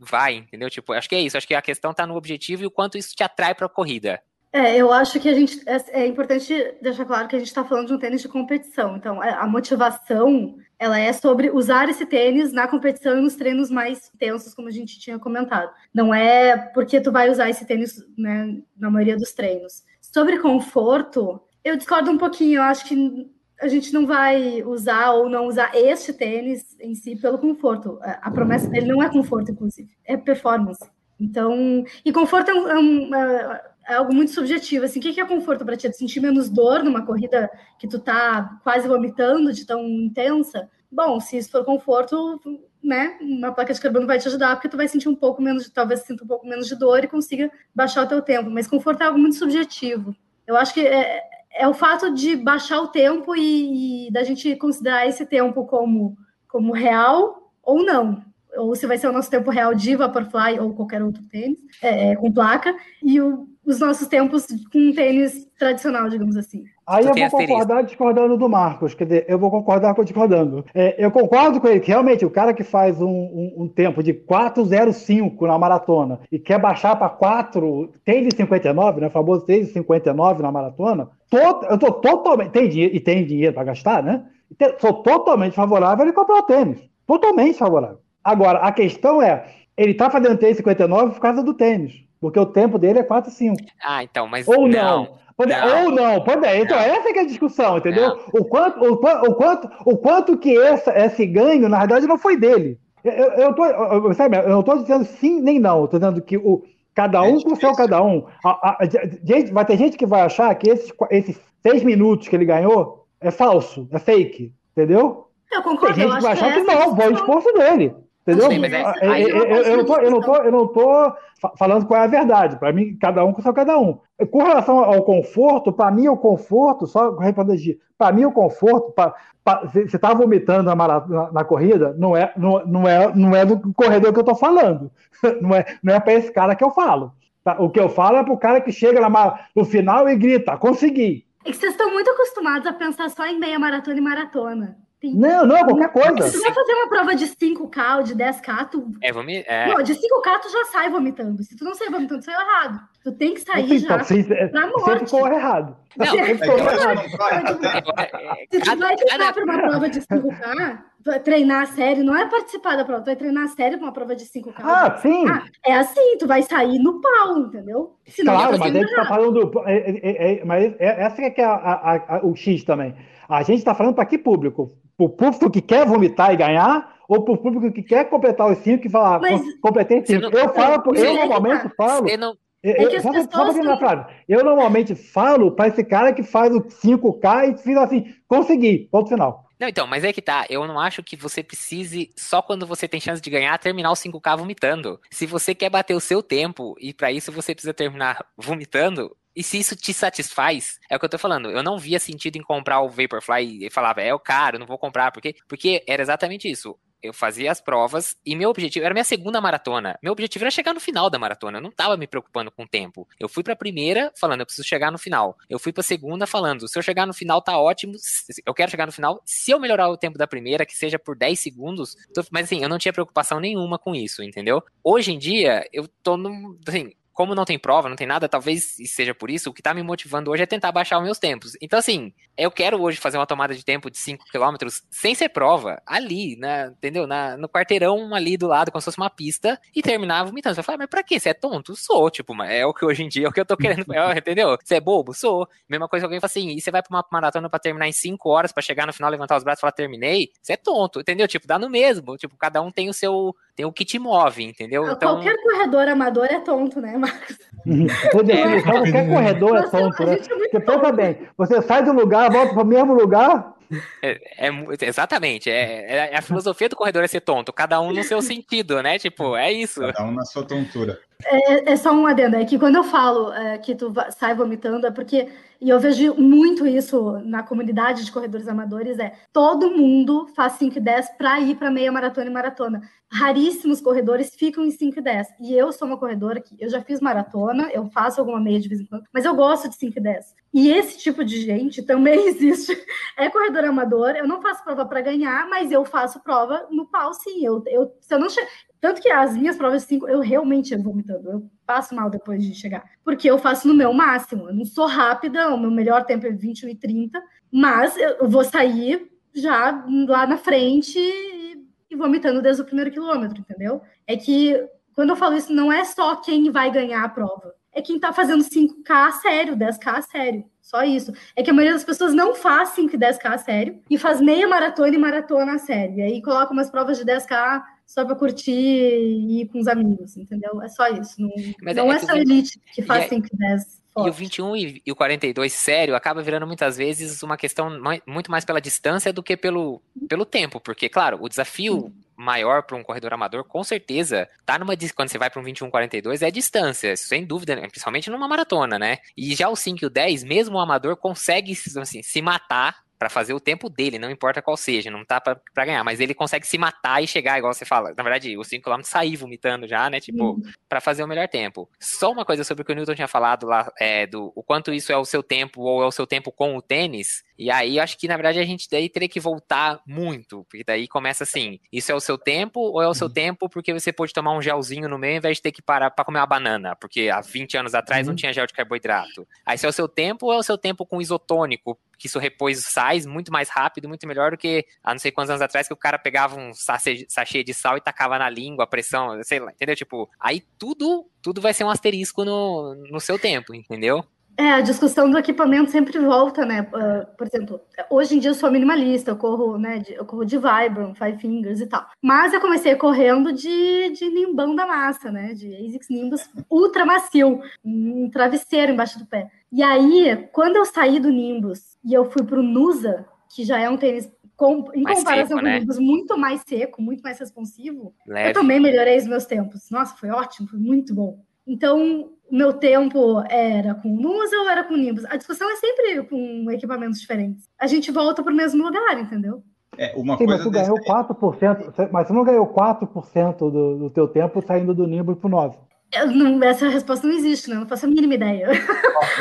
E: vai, entendeu? Tipo, acho que é isso, acho que a questão tá no objetivo e o quanto isso te atrai para corrida.
D: É, eu acho que a gente é, é importante deixar claro que a gente está falando de um tênis de competição. Então, é, a motivação ela é sobre usar esse tênis na competição e nos treinos mais tensos, como a gente tinha comentado. Não é porque tu vai usar esse tênis né, na maioria dos treinos. Sobre conforto, eu discordo um pouquinho. Eu acho que a gente não vai usar ou não usar este tênis em si pelo conforto. A promessa dele não é conforto, inclusive, é performance. Então, e conforto é um, é um é, é algo muito subjetivo. Assim, o que é conforto para ti? É sentir menos dor numa corrida que tu tá quase vomitando de tão intensa? Bom, se isso for conforto, né, uma placa de carbono vai te ajudar, porque tu vai sentir um pouco menos, talvez sinta um pouco menos de dor e consiga baixar o teu tempo. Mas conforto é algo muito subjetivo. Eu acho que é, é o fato de baixar o tempo e, e da gente considerar esse tempo como, como real ou não ou se vai ser o nosso tempo real de Vaporfly ou qualquer outro tênis é, é, com placa, e o, os nossos tempos com um tênis tradicional, digamos assim.
B: Aí eu vou concordar discordando do Marcos, quer dizer, eu vou concordar com discordando. É, eu concordo com ele que realmente o cara que faz um, um, um tempo de 4,05 na maratona e quer baixar para 4, tem de 59, né? O famoso 3,59 na maratona, to, eu tô totalmente. Tem dinheiro, e tem dinheiro para gastar, né? Sou totalmente favorável a ele comprar o tênis. Totalmente favorável. Agora, a questão é, ele tá fazendo 3,59 por causa do tênis. Porque o tempo dele é 4,5.
E: Ah, então, mas.
B: Ou não. não. Pode, não. Ou não, pode é. Então, não. essa é, é a discussão, entendeu? O quanto, o, o, quanto, o quanto que essa, esse ganho, na verdade, não foi dele. Eu, eu, tô, eu, sabe, eu não estou dizendo sim nem não. Eu estou dizendo que o, cada um é com o seu cada um. A, a, a, gente, vai ter gente que vai achar que esses, esses seis minutos que ele ganhou é falso, é fake. Entendeu?
D: Eu concordo.
B: Tem gente que vai achar que, que não, foi o esforço dele. Entendeu? Sim, é, é, eu, eu, eu, não tô, eu, não tô, eu não tô falando qual é a verdade. Para mim, cada um com seu cada um. Com relação ao conforto, para mim, o conforto, só respondendo para mim, o conforto, pra, pra, você está vomitando na, na, na, corrida, não é, não, não, é, não é do corredor que eu estou falando. [laughs] Não é, não é para esse cara que eu falo. Tá? O que eu falo é para o cara que chega na, no final e grita: consegui.
D: É que vocês estão muito acostumados a pensar só em meia maratona e maratona.
B: Tem... Não, não, qualquer coisa.
D: Se tu vai fazer uma prova de 5K ou de 10K, tu.
E: É, vome... é.
D: Não, de 5K tu já sai vomitando. Se tu não sai vomitando, tu saiu errado. Tu tem que sair Sim, já sim, pra morte.
B: Sempre corre errado.
D: Não, sempre corre errado. Se tu vai tentar para uma prova de 5K, treinar a sério, não é participar da prova, tu vai treinar a sério para uma prova de 5K.
B: Ah, sim. Ah,
D: é assim, tu vai sair no pau, entendeu?
B: Senão claro, mas ele tá falando. É, é, é, mas essa é, que é a, a, a, o X também. A gente está falando para que público? Para o público que quer vomitar e ganhar, ou para o público que quer completar os cinco e falar, Mas, completei cinco. Não, eu falo, eu normalmente falo. Não, eu, é só, só não... frase. eu normalmente falo para esse cara que faz o 5K e fiz assim, consegui, ponto final.
E: Não, então, mas é que tá. Eu não acho que você precise, só quando você tem chance de ganhar, terminar o 5K vomitando. Se você quer bater o seu tempo e para isso você precisa terminar [laughs] vomitando, e se isso te satisfaz, é o que eu tô falando. Eu não via sentido em comprar o Vaporfly e falava, é o caro, não vou comprar, porque porque era exatamente isso. Eu fazia as provas e meu objetivo era minha segunda maratona. Meu objetivo era chegar no final da maratona. Eu não tava me preocupando com o tempo. Eu fui pra primeira falando, eu preciso chegar no final. Eu fui pra segunda falando, se eu chegar no final tá ótimo. Eu quero chegar no final. Se eu melhorar o tempo da primeira, que seja por 10 segundos. Tô... Mas assim, eu não tinha preocupação nenhuma com isso, entendeu? Hoje em dia, eu tô num. Assim, como não tem prova, não tem nada, talvez seja por isso, o que tá me motivando hoje é tentar baixar os meus tempos. Então, assim, eu quero hoje fazer uma tomada de tempo de 5 km sem ser prova, ali, né, entendeu? Na, no quarteirão ali do lado, como se fosse uma pista, e terminar vomitando. Você fala, mas pra quê? Você é tonto? Sou, tipo, é o que hoje em dia, é o que eu tô querendo, [laughs] é, entendeu? Você é bobo? Sou. Mesma coisa que alguém fala assim, e você vai pra uma maratona pra terminar em 5 horas, para chegar no final, levantar os braços e falar, terminei? Você é tonto, entendeu? Tipo, dá no mesmo. Tipo, cada um tem o seu, tem o que te move, entendeu?
D: Então... Qualquer corredor amador é tonto, né, Marcos?
B: Definição, qualquer corredor é tonto, né? É Porque pensa bem, você sai do lugar, volta para o mesmo lugar.
E: É, é exatamente, é, é, a filosofia do corredor é ser tonto, cada um no seu sentido, né? Tipo, é isso.
A: Cada um na sua tontura.
D: É, é só um adendo, é que quando eu falo é, que tu sai vomitando, é porque e eu vejo muito isso na comunidade de corredores amadores, é todo mundo faz 5 e 10 para ir para meia maratona e maratona. Raríssimos corredores ficam em 5 e 10. E eu sou uma corredora que eu já fiz maratona, eu faço alguma meia de vez em quando, mas eu gosto de 5 e 10. E esse tipo de gente também [laughs] existe. É corredor amador, eu não faço prova para ganhar, mas eu faço prova no pau sim. Eu, eu, se eu não che... Tanto que as minhas provas de 5, eu realmente ando vomitando. Eu passo mal depois de chegar. Porque eu faço no meu máximo. Eu não sou rápida, o meu melhor tempo é 21 e 30, mas eu vou sair já lá na frente e, e vomitando desde o primeiro quilômetro, entendeu? É que quando eu falo isso, não é só quem vai ganhar a prova. É quem tá fazendo 5K a sério, 10K a sério. Só isso. É que a maioria das pessoas não faz 5 e 10K a sério e faz meia maratona e maratona a sério. E aí coloca umas provas de 10K só para curtir e ir com os amigos, entendeu? É só isso. Não, Mas não é, é só elite que faz 5 e 10.
E: E o 21 e, o 42 sério acaba virando muitas vezes uma questão muito mais pela distância do que pelo, pelo tempo, porque, claro, o desafio Sim. maior para um corredor amador, com certeza, tá numa quando você vai para um 21 42 é distância, sem dúvida, né? principalmente numa maratona, né? E já o 5 e o 10, mesmo o amador consegue assim, se matar para fazer o tempo dele, não importa qual seja, não tá para ganhar, mas ele consegue se matar e chegar, igual você fala. Na verdade, os 5 km sair vomitando já, né? Tipo, uhum. para fazer o melhor tempo. Só uma coisa sobre o que o Newton tinha falado lá, é, do o quanto isso é o seu tempo ou é o seu tempo com o tênis. E aí, acho que na verdade a gente daí teria que voltar muito, porque daí começa assim: isso é o seu tempo ou é o seu uhum. tempo porque você pode tomar um gelzinho no meio ao invés de ter que parar para comer uma banana, porque há 20 anos atrás uhum. não tinha gel de carboidrato. Aí, se é o seu tempo ou é o seu tempo com isotônico, que isso repôs sais muito mais rápido, muito melhor do que há não sei quantos anos atrás que o cara pegava um sachê, de sal e tacava na língua, a pressão, sei lá, entendeu? Tipo, aí tudo, tudo vai ser um asterisco no, no seu tempo, entendeu?
D: É, a discussão do equipamento sempre volta, né? Uh, por exemplo, hoje em dia eu sou minimalista, eu corro, né? De, eu corro de Vibram, Five Fingers e tal. Mas eu comecei correndo de, de Nimbão da massa, né? De ASICS Nimbus ultra macio, um travesseiro embaixo do pé. E aí, quando eu saí do Nimbus e eu fui pro Nusa, que já é um tênis com, em mais comparação seco, com né? o Nimbus muito mais seco, muito mais responsivo, Leve. eu também melhorei os meus tempos. Nossa, foi ótimo, foi muito bom. Então, meu tempo era com Nusa ou era com Nimbus? A discussão é sempre com equipamentos diferentes. A gente volta para o mesmo lugar, entendeu?
A: É, uma Sim, coisa
B: mas tu ganhou 4%, mas você não ganhou 4% do, do teu tempo saindo do Nimbus para o 9%.
D: Não, essa resposta não existe, né? Não faço a mínima ideia.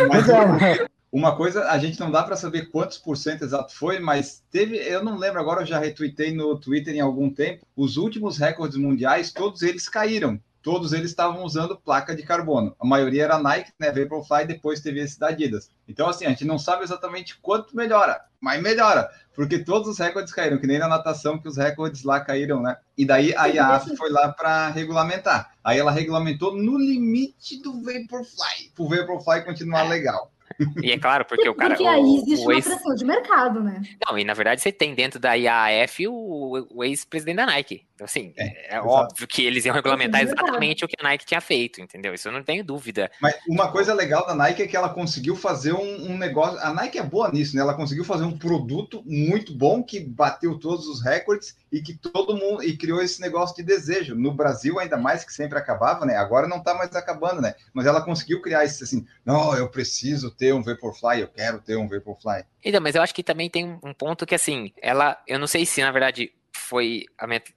A: Mas, é, uma coisa, a gente não dá para saber quantos por cento exato foi, mas teve, eu não lembro agora, eu já retuitei no Twitter em algum tempo, os últimos recordes mundiais, todos eles caíram todos eles estavam usando placa de carbono. A maioria era Nike, né, Vaporfly, depois teve esse da Adidas. Então, assim, a gente não sabe exatamente quanto melhora, mas melhora, porque todos os recordes caíram, que nem na natação que os recordes lá caíram, né? E daí a IAF foi lá para regulamentar. Aí ela regulamentou no limite do Vaporfly, para o Vaporfly continuar legal.
E: E é claro, porque o cara.
D: Porque aí existe uma ex... pressão de mercado, né?
E: Não, e na verdade você tem dentro da IAF o, o ex-presidente da Nike. Então, assim, é, é óbvio que eles iam regulamentar exatamente o que a Nike tinha feito, entendeu? Isso eu não tenho dúvida.
A: Mas uma coisa legal da Nike é que ela conseguiu fazer um, um negócio. A Nike é boa nisso, né? Ela conseguiu fazer um produto muito bom que bateu todos os recordes e que todo mundo. e criou esse negócio de desejo. No Brasil, ainda mais que sempre acabava, né? Agora não tá mais acabando, né? Mas ela conseguiu criar esse assim, não, eu preciso ter um Vaporfly, eu quero ter um Vaporfly.
E: Então, mas eu acho que também tem um ponto que, assim, ela, eu não sei se, na verdade, foi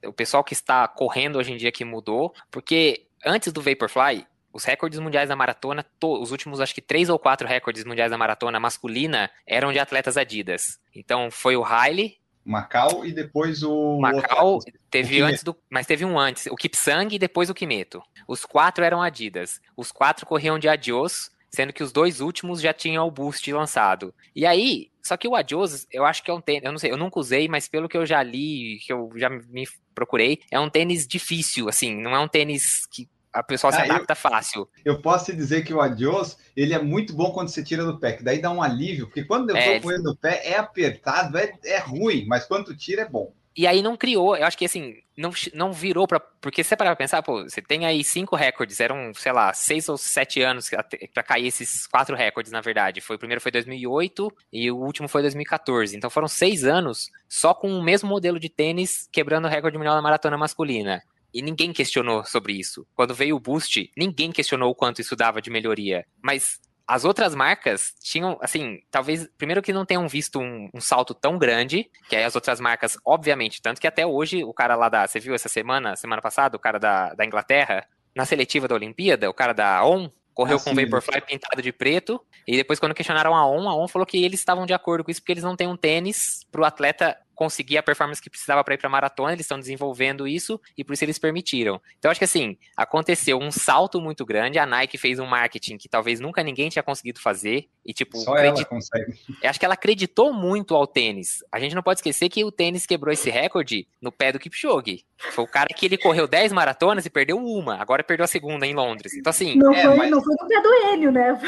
E: o pessoal que está correndo hoje em dia que mudou, porque antes do Vaporfly, os recordes mundiais da maratona, os últimos acho que três ou quatro recordes mundiais da maratona masculina eram de atletas Adidas. Então foi o Riley,
A: Macau e depois o.
E: Macau teve o antes do. Mas teve um antes, o Kipsang e depois o Kimeto. Os quatro eram Adidas. Os quatro corriam de Adios, sendo que os dois últimos já tinham o Boost lançado. E aí, só que o Adios, eu acho que é um tênis, eu não sei, eu nunca usei, mas pelo que eu já li, que eu já me procurei, é um tênis difícil, assim, não é um tênis que a pessoa se ah, adapta eu, fácil.
A: Eu posso te dizer que o Adios, ele é muito bom quando você tira do pé, que daí dá um alívio, porque quando eu é, tô com ele no pé é apertado, é, é ruim, mas quando tu tira é bom.
E: E aí não criou, eu acho que assim, não, não virou para Porque se você parar pra pensar, pô, você tem aí cinco recordes, eram, sei lá, seis ou sete anos para cair esses quatro recordes, na verdade. Foi, o primeiro foi 2008 e o último foi 2014. Então foram seis anos só com o mesmo modelo de tênis quebrando o recorde mundial na maratona masculina. E ninguém questionou sobre isso. Quando veio o Boost, ninguém questionou o quanto isso dava de melhoria. Mas as outras marcas tinham, assim, talvez, primeiro que não tenham visto um, um, salto tão grande, que aí as outras marcas, obviamente, tanto que até hoje o cara lá da, você viu essa semana, semana passada, o cara da, da Inglaterra, na seletiva da Olimpíada, o cara da ON, correu ah, com o Vaporfly pintado de preto, e depois quando questionaram a ON, a ON falou que eles estavam de acordo com isso, porque eles não têm um tênis para o atleta conseguir a performance que precisava para ir para maratona, eles estão desenvolvendo isso e por isso eles permitiram. Então acho que assim, aconteceu um salto muito grande, a Nike fez um marketing que talvez nunca ninguém tinha conseguido fazer e tipo,
A: só acredit... ela consegue.
E: Eu acho que ela acreditou muito ao tênis. A gente não pode esquecer que o tênis quebrou esse recorde no pé do Kipchoge. Foi o cara que ele correu 10 maratonas e perdeu uma, agora perdeu a segunda em Londres. Então assim,
D: não, é, foi, mas... não foi no pé do Enio, né?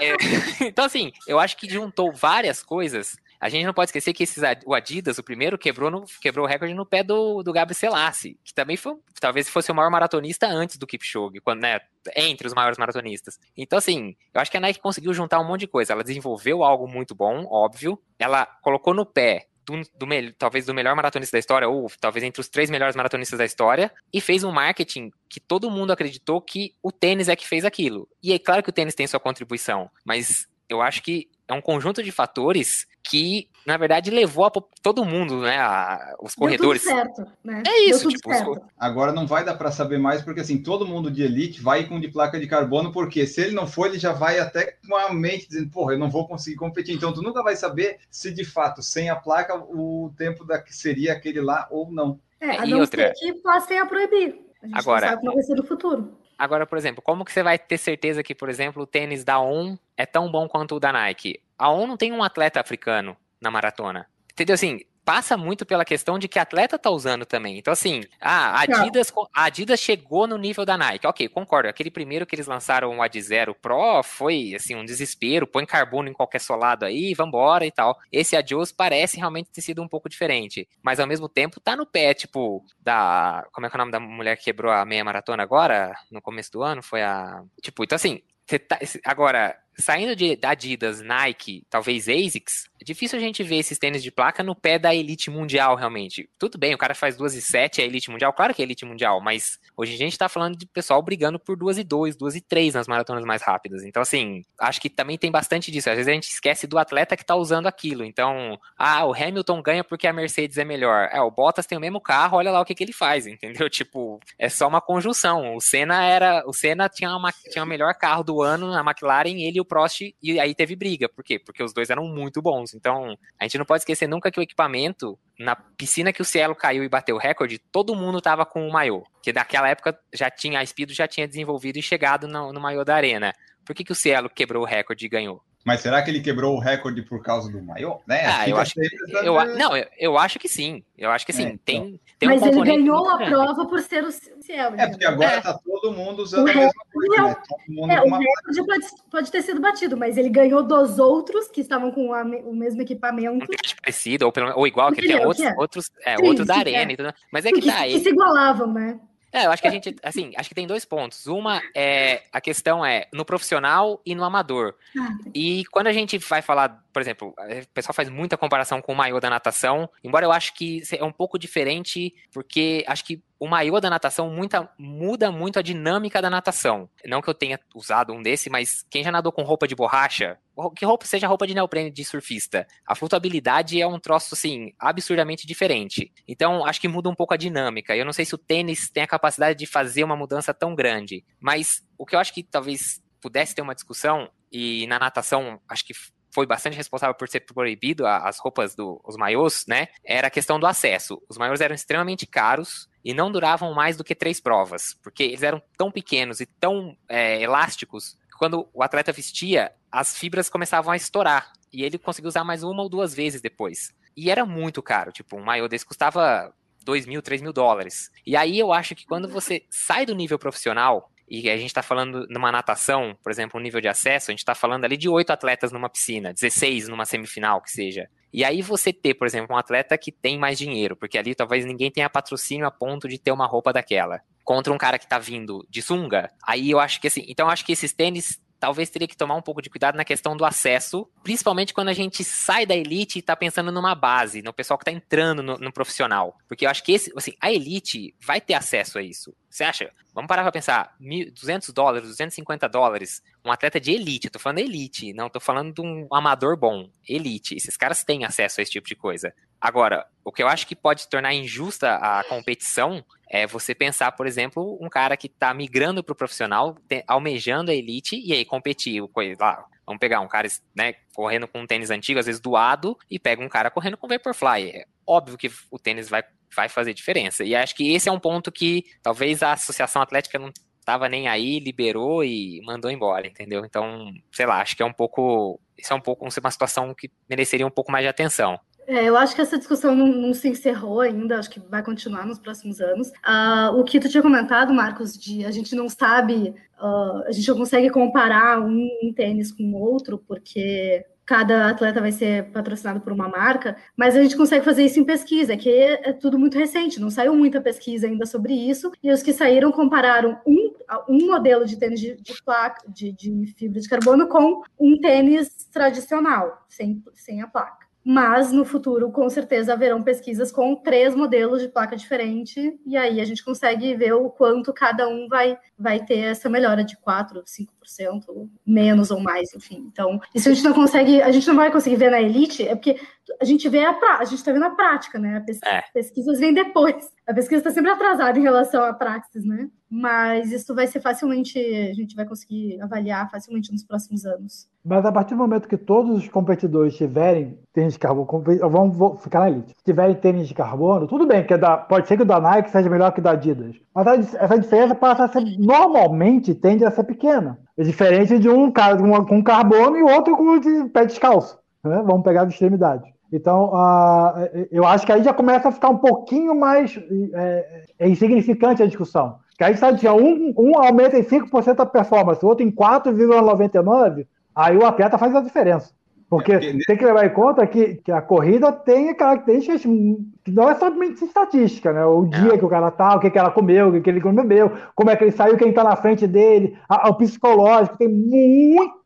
E: É, é... [laughs] então assim, eu acho que juntou várias coisas a gente não pode esquecer que esses, o Adidas, o primeiro, quebrou, no, quebrou o recorde no pé do, do Gabriel Selassie, que também foi, talvez fosse o maior maratonista antes do Kipchoge, quando, né, entre os maiores maratonistas. Então, assim, eu acho que a Nike conseguiu juntar um monte de coisa. Ela desenvolveu algo muito bom, óbvio. Ela colocou no pé do, do, talvez do melhor maratonista da história, ou talvez entre os três melhores maratonistas da história, e fez um marketing que todo mundo acreditou que o tênis é que fez aquilo. E é claro que o tênis tem sua contribuição, mas eu acho que é um conjunto de fatores que, na verdade, levou a, todo mundo, né, a, os corredores.
D: Deu tudo certo, né?
E: É isso, tipo,
A: os... agora não vai dar para saber mais, porque assim, todo mundo de elite vai com de placa de carbono, porque se ele não for, ele já vai até com a mente dizendo, porra, eu não vou conseguir competir. Então, tu nunca vai saber se de fato, sem a placa, o tempo da que seria aquele lá ou não.
D: É, a e não outra... ser que passem a proibir. A gente
E: agora,
D: não sabe como vai ser no futuro.
E: Agora, por exemplo, como que você vai ter certeza que, por exemplo, o tênis da ON é tão bom quanto o da Nike? A ON não tem um atleta africano na maratona. Entendeu? Assim, passa muito pela questão de que atleta tá usando também. Então, assim, a Adidas, a Adidas chegou no nível da Nike. Ok, concordo. Aquele primeiro que eles lançaram o Ad Zero Pro foi, assim, um desespero. Põe carbono em qualquer solado aí, vambora e tal. Esse Adios parece realmente ter sido um pouco diferente. Mas, ao mesmo tempo, tá no pé, tipo, da... Como é que é o nome da mulher que quebrou a meia maratona agora? No começo do ano? Foi a... Tipo, então, assim, Tá, agora, saindo de Adidas, Nike, talvez ASICS, é difícil a gente ver esses tênis de placa no pé da elite mundial, realmente. Tudo bem, o cara faz 2 e 7, é elite mundial, claro que é elite mundial, mas hoje a gente tá falando de pessoal brigando por 2 e 2, 2 e 3 nas maratonas mais rápidas. Então, assim, acho que também tem bastante disso. Às vezes a gente esquece do atleta que tá usando aquilo. Então, ah, o Hamilton ganha porque a Mercedes é melhor. É, o Bottas tem o mesmo carro, olha lá o que, que ele faz, entendeu? [laughs] Tipo, é só uma conjunção. O Senna era. O Senna tinha, uma, tinha o melhor carro do ano na McLaren, ele o Prost, e aí teve briga. Por quê? Porque os dois eram muito bons. Então, a gente não pode esquecer nunca que o equipamento, na piscina que o Cielo caiu e bateu o recorde, todo mundo tava com o maiô. Que daquela época já tinha, a Speedo já tinha desenvolvido e chegado no, no maiô da arena. Por que, que o Cielo quebrou o recorde e ganhou?
A: Mas será que ele quebrou o recorde por causa do maior? Né?
E: Ah, eu acho, eu, não, eu, eu, acho que sim. Eu acho que sim. É, tem, então. tem
D: Mas um ele ganhou a prova por ser o Cielo.
A: É, porque agora está é. todo mundo usando o a mesma coisa. Né?
D: É, o recorde pode, pode, ter sido batido, mas ele ganhou dos outros que estavam com a, o mesmo equipamento. Um
E: parecido, ou, pelo, ou igual, que tem outros, é. outros, é, outro da arena. E tudo, mas é que, que tá
D: aí. Que se igualavam, né?
E: É, eu acho que a gente, assim, acho que tem dois pontos. Uma é a questão é no profissional e no amador. Ah. E quando a gente vai falar, por exemplo, o pessoal faz muita comparação com o maiô da natação, embora eu acho que é um pouco diferente, porque acho que o maiô da natação muita, muda muito a dinâmica da natação. Não que eu tenha usado um desse, mas quem já nadou com roupa de borracha, que roupa seja roupa de neoprene de surfista, a flutuabilidade é um troço, assim, absurdamente diferente. Então, acho que muda um pouco a dinâmica. Eu não sei se o tênis tem a capacidade de fazer uma mudança tão grande, mas o que eu acho que talvez pudesse ter uma discussão, e na natação, acho que foi bastante responsável por ser proibido as roupas dos maiôs, né? Era a questão do acesso. Os maiôs eram extremamente caros, e não duravam mais do que três provas, porque eles eram tão pequenos e tão é, elásticos que quando o atleta vestia, as fibras começavam a estourar e ele conseguiu usar mais uma ou duas vezes depois. E era muito caro, tipo, um maiô desse custava 2 mil, 3 mil dólares. E aí eu acho que quando você sai do nível profissional, e a gente está falando numa natação, por exemplo, um nível de acesso, a gente está falando ali de oito atletas numa piscina, 16 numa semifinal, que seja. E aí você ter, por exemplo, um atleta que tem mais dinheiro, porque ali talvez ninguém tenha patrocínio a ponto de ter uma roupa daquela, contra um cara que tá vindo de sunga, aí eu acho que assim, então eu acho que esses tênis talvez teria que tomar um pouco de cuidado na questão do acesso, principalmente quando a gente sai da elite e está pensando numa base, no pessoal que está entrando no, no, profissional. Porque eu acho que esse, assim, a elite vai ter acesso a isso. Você acha? Vamos parar para pensar, 200 dólares, 250 dólares, um atleta de elite, eu tô falando elite, não tô falando de um amador bom, elite. Esses caras têm acesso a esse tipo de coisa. Agora, o que eu acho que pode tornar injusta a competição é você pensar, por exemplo, um cara que está migrando para o profissional, almejando a elite e aí competir. Lá, vamos pegar um cara né, correndo com um tênis antigo, às vezes doado, e pega um cara correndo com Vaporfly. É óbvio que o tênis vai, vai fazer diferença. E acho que esse é um ponto que talvez a Associação Atlética não tava nem aí, liberou e mandou embora, entendeu? Então, sei lá, acho que é um pouco. Isso é um pouco uma situação que mereceria um pouco mais de atenção.
D: É, eu acho que essa discussão não, não, se encerrou ainda, acho que vai continuar nos próximos anos. Uh, o que tu tinha comentado, Marcos, de a gente não sabe, uh, a gente não consegue comparar um, um tênis com o outro, porque cada atleta vai ser patrocinado por uma marca, mas a gente consegue fazer isso em pesquisa, que é, é tudo muito recente, não saiu muita pesquisa ainda sobre isso, e os que saíram compararam um, um modelo de tênis de, de placa, de, de fibra de carbono com um tênis tradicional, sem, sem a placa mas no futuro, com certeza, haverão pesquisas com três modelos de placa diferente, e aí a gente consegue ver o quanto cada um vai, vai ter essa melhora de 4%, 5%, menos ou mais, enfim. Então, isso a gente não consegue, a gente não vai conseguir ver na elite, é porque a gente vê a, pra, a gente está vendo a prática, né? Pesquisa, é. pesquisas vêm depois. A pesquisa está sempre atrasada em relação à praxis, né? Mas isso vai ser facilmente, a gente vai conseguir avaliar facilmente nos próximos anos.
B: Mas a partir do momento que todos os competidores tiverem tênis de carbono, vamos ficar na elite, se tiverem tênis de carbono, tudo bem, que é da, pode ser que o da Nike seja melhor que o da Adidas. Mas essa diferença passa a ser, normalmente tende a ser pequena. É diferente de um cara com carbono e outro com de pé descalço. Né? Vamos pegar de extremidade. Então, uh, eu acho que aí já começa a ficar um pouquinho mais é, é insignificante a discussão. Que aí sabe, um, um aumenta em 5% a performance, o outro em 4,99%, aí o atleta faz a diferença. Porque é, tem que levar em conta que, que a corrida tem características que não é somente estatística, né? O dia é. que o cara tá, o que, que ela comeu, o que, que ele comeu, como é que ele saiu, quem tá na frente dele, a, o psicológico, tem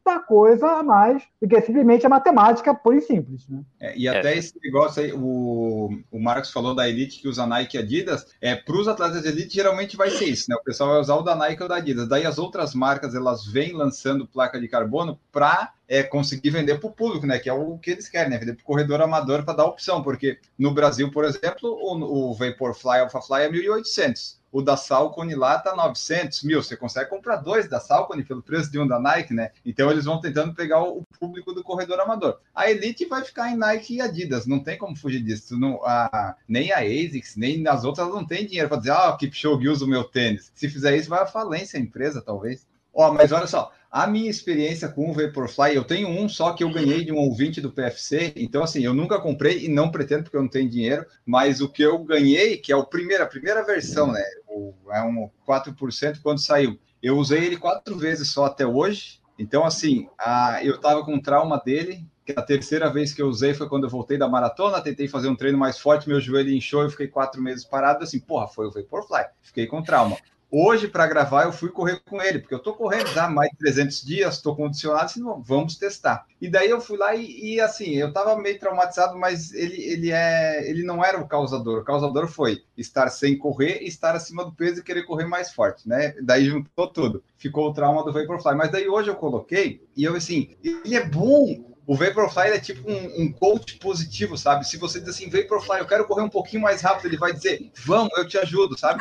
B: muita coisa a mais do que simplesmente a matemática pura e simples. Né?
A: É, e até é. esse negócio aí, o, o Marcos falou da Elite que usa Nike e Adidas, é, para os atletas de Elite geralmente vai ser isso, né? O pessoal vai usar o da Nike ou da Adidas. Daí as outras marcas elas vêm lançando placa de carbono para é, conseguir vender para o público, né? Que é o que eles querem, né? Vender para o corredor amador para dar opção, porque no Brasil, por exemplo, o, o Vaporfly AlphaFly é 1.800. O da Salcone lá tá 900 mil. Você consegue comprar dois da Salcone pelo preço de um da Nike, né? Então eles vão tentando pegar o público do corredor amador. A Elite vai ficar em Nike e Adidas, não tem como fugir disso. Não, a, nem a ASICS, nem as outras não tem dinheiro para dizer, ah, o Kipchoge usa o meu tênis. Se fizer isso, vai à falência a empresa, talvez. Ó, mas olha só, a minha experiência com o Vaporfly, eu tenho um só que eu ganhei de um ouvinte do PFC, então assim, eu nunca comprei e não pretendo porque eu não tenho dinheiro, mas o que eu ganhei, que é o primeiro, a primeira versão, né, é um 4% quando saiu, eu usei ele quatro vezes só até hoje, então assim, a, eu tava com trauma dele, que a terceira vez que eu usei foi quando eu voltei da maratona, tentei fazer um treino mais forte, meu joelho inchou, eu fiquei quatro meses parado, assim, porra, foi o Vaporfly, fiquei com trauma. Hoje, para gravar, eu fui correr com ele, porque eu estou correndo já mais de 300 dias, estou condicionado, assim, vamos testar. E daí eu fui lá e, e assim, eu estava meio traumatizado, mas ele, ele, é, ele não era o causador. O causador foi estar sem correr, estar acima do peso e querer correr mais forte, né? Daí juntou tudo. Ficou o trauma do Vaporfly. Mas daí hoje eu coloquei e eu, assim, ele é bom o Vaporfly é tipo um, um, coach positivo, sabe? Se você diz assim, Vaporfly, eu quero correr um pouquinho mais rápido, ele vai dizer, vamos, eu te ajudo, sabe?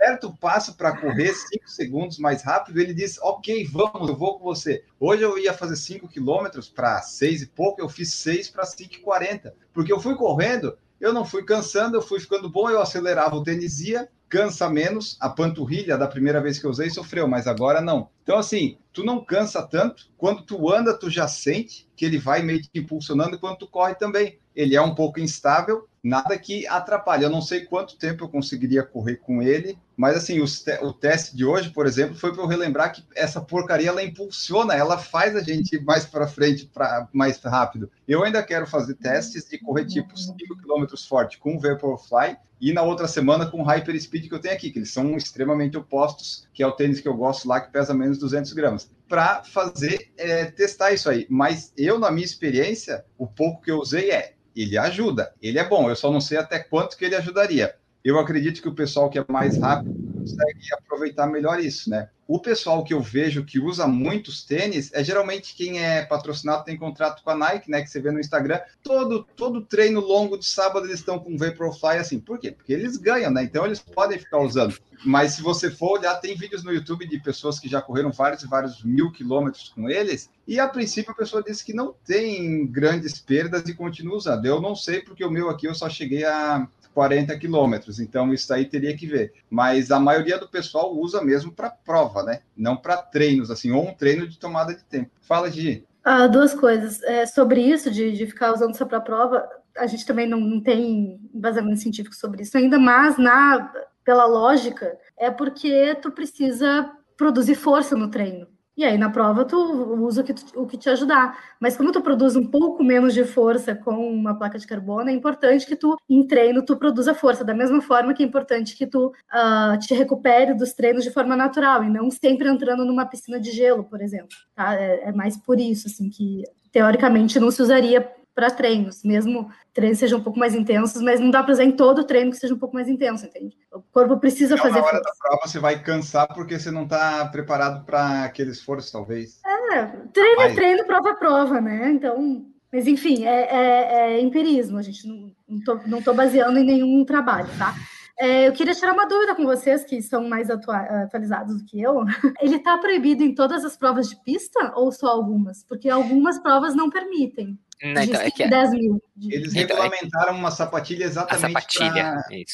A: Aperta o passo para correr 5 segundos mais rápido, ele diz: Ok, vamos, eu vou com você. Hoje eu ia fazer 5 quilômetros para 6 e pouco, eu fiz 6 para 5,40, porque eu fui correndo, eu não fui cansando, eu fui ficando bom, eu acelerava o tênis ia, cansa menos, a panturrilha da primeira vez que eu usei sofreu, mas agora não. Então, assim, tu não cansa tanto, quando tu anda, tu já sente que ele vai meio que impulsionando, quando tu corre também. Ele é um pouco instável, nada que atrapalhe. Eu não sei quanto tempo eu conseguiria correr com ele, mas assim, te o teste de hoje, por exemplo, foi para eu relembrar que essa porcaria ela impulsiona, ela faz a gente ir mais para frente, para mais rápido. Eu ainda quero fazer testes de correr tipo 5 km forte com o Vaporfly e na outra semana com o Hyper Speed que eu tenho aqui, que eles são extremamente opostos, que é o tênis que eu gosto lá, que pesa menos 200 gramas, para fazer, é, testar isso aí. Mas eu, na minha experiência, o pouco que eu usei é ele ajuda, ele é bom, eu só não sei até quanto que ele ajudaria. Eu acredito que o pessoal que é mais rápido consegue aproveitar melhor isso, né? O pessoal que eu vejo que usa muitos tênis é geralmente quem é patrocinado, tem contrato com a Nike, né? Que você vê no Instagram. Todo, todo treino longo de sábado eles estão com Vaporfly assim. Por quê? Porque eles ganham, né? Então eles podem ficar usando. Mas se você for olhar, tem vídeos no YouTube de pessoas que já correram vários e vários mil quilômetros com eles. E a princípio a pessoa disse que não tem grandes perdas e continua usando. Eu não sei, porque o meu aqui eu só cheguei a 40 quilômetros. Então, isso aí teria que ver. Mas a maioria do pessoal usa mesmo para prova, né? Não para treinos, assim, ou um treino de tomada de tempo. Fala, Gi.
D: Ah, duas coisas. É, sobre isso, de, de ficar usando só para prova, a gente também não, não tem embasamento científico sobre isso ainda, mas na, pela lógica, é porque tu precisa produzir força no treino. E aí, na prova, tu usa o que, tu, o que te ajudar. Mas como tu produz um pouco menos de força com uma placa de carbono, é importante que tu, em treino, tu produza força. Da mesma forma que é importante que tu uh, te recupere dos treinos de forma natural, e não sempre entrando numa piscina de gelo, por exemplo. Tá? É, é mais por isso, assim, que teoricamente não se usaria para treinos, mesmo treinos sejam um pouco mais intensos, mas não dá para usar em todo treino que seja um pouco mais intenso, entende? O corpo precisa então, fazer.
A: Na hora força. da prova você vai cansar porque você não está preparado para aquele esforço, talvez.
D: É, treino é treino, prova é prova, né? Então, mas enfim, é, é, é empirismo, a gente não, não, tô, não tô baseando em nenhum trabalho, tá? É, eu queria tirar uma dúvida com vocês, que são mais atualizados do que eu. [laughs] Ele está proibido em todas as provas de pista ou só algumas? Porque algumas provas não permitem.
E: Não, então, é que...
A: 10 mil. Eles então, regulamentaram é... uma sapatilha exatamente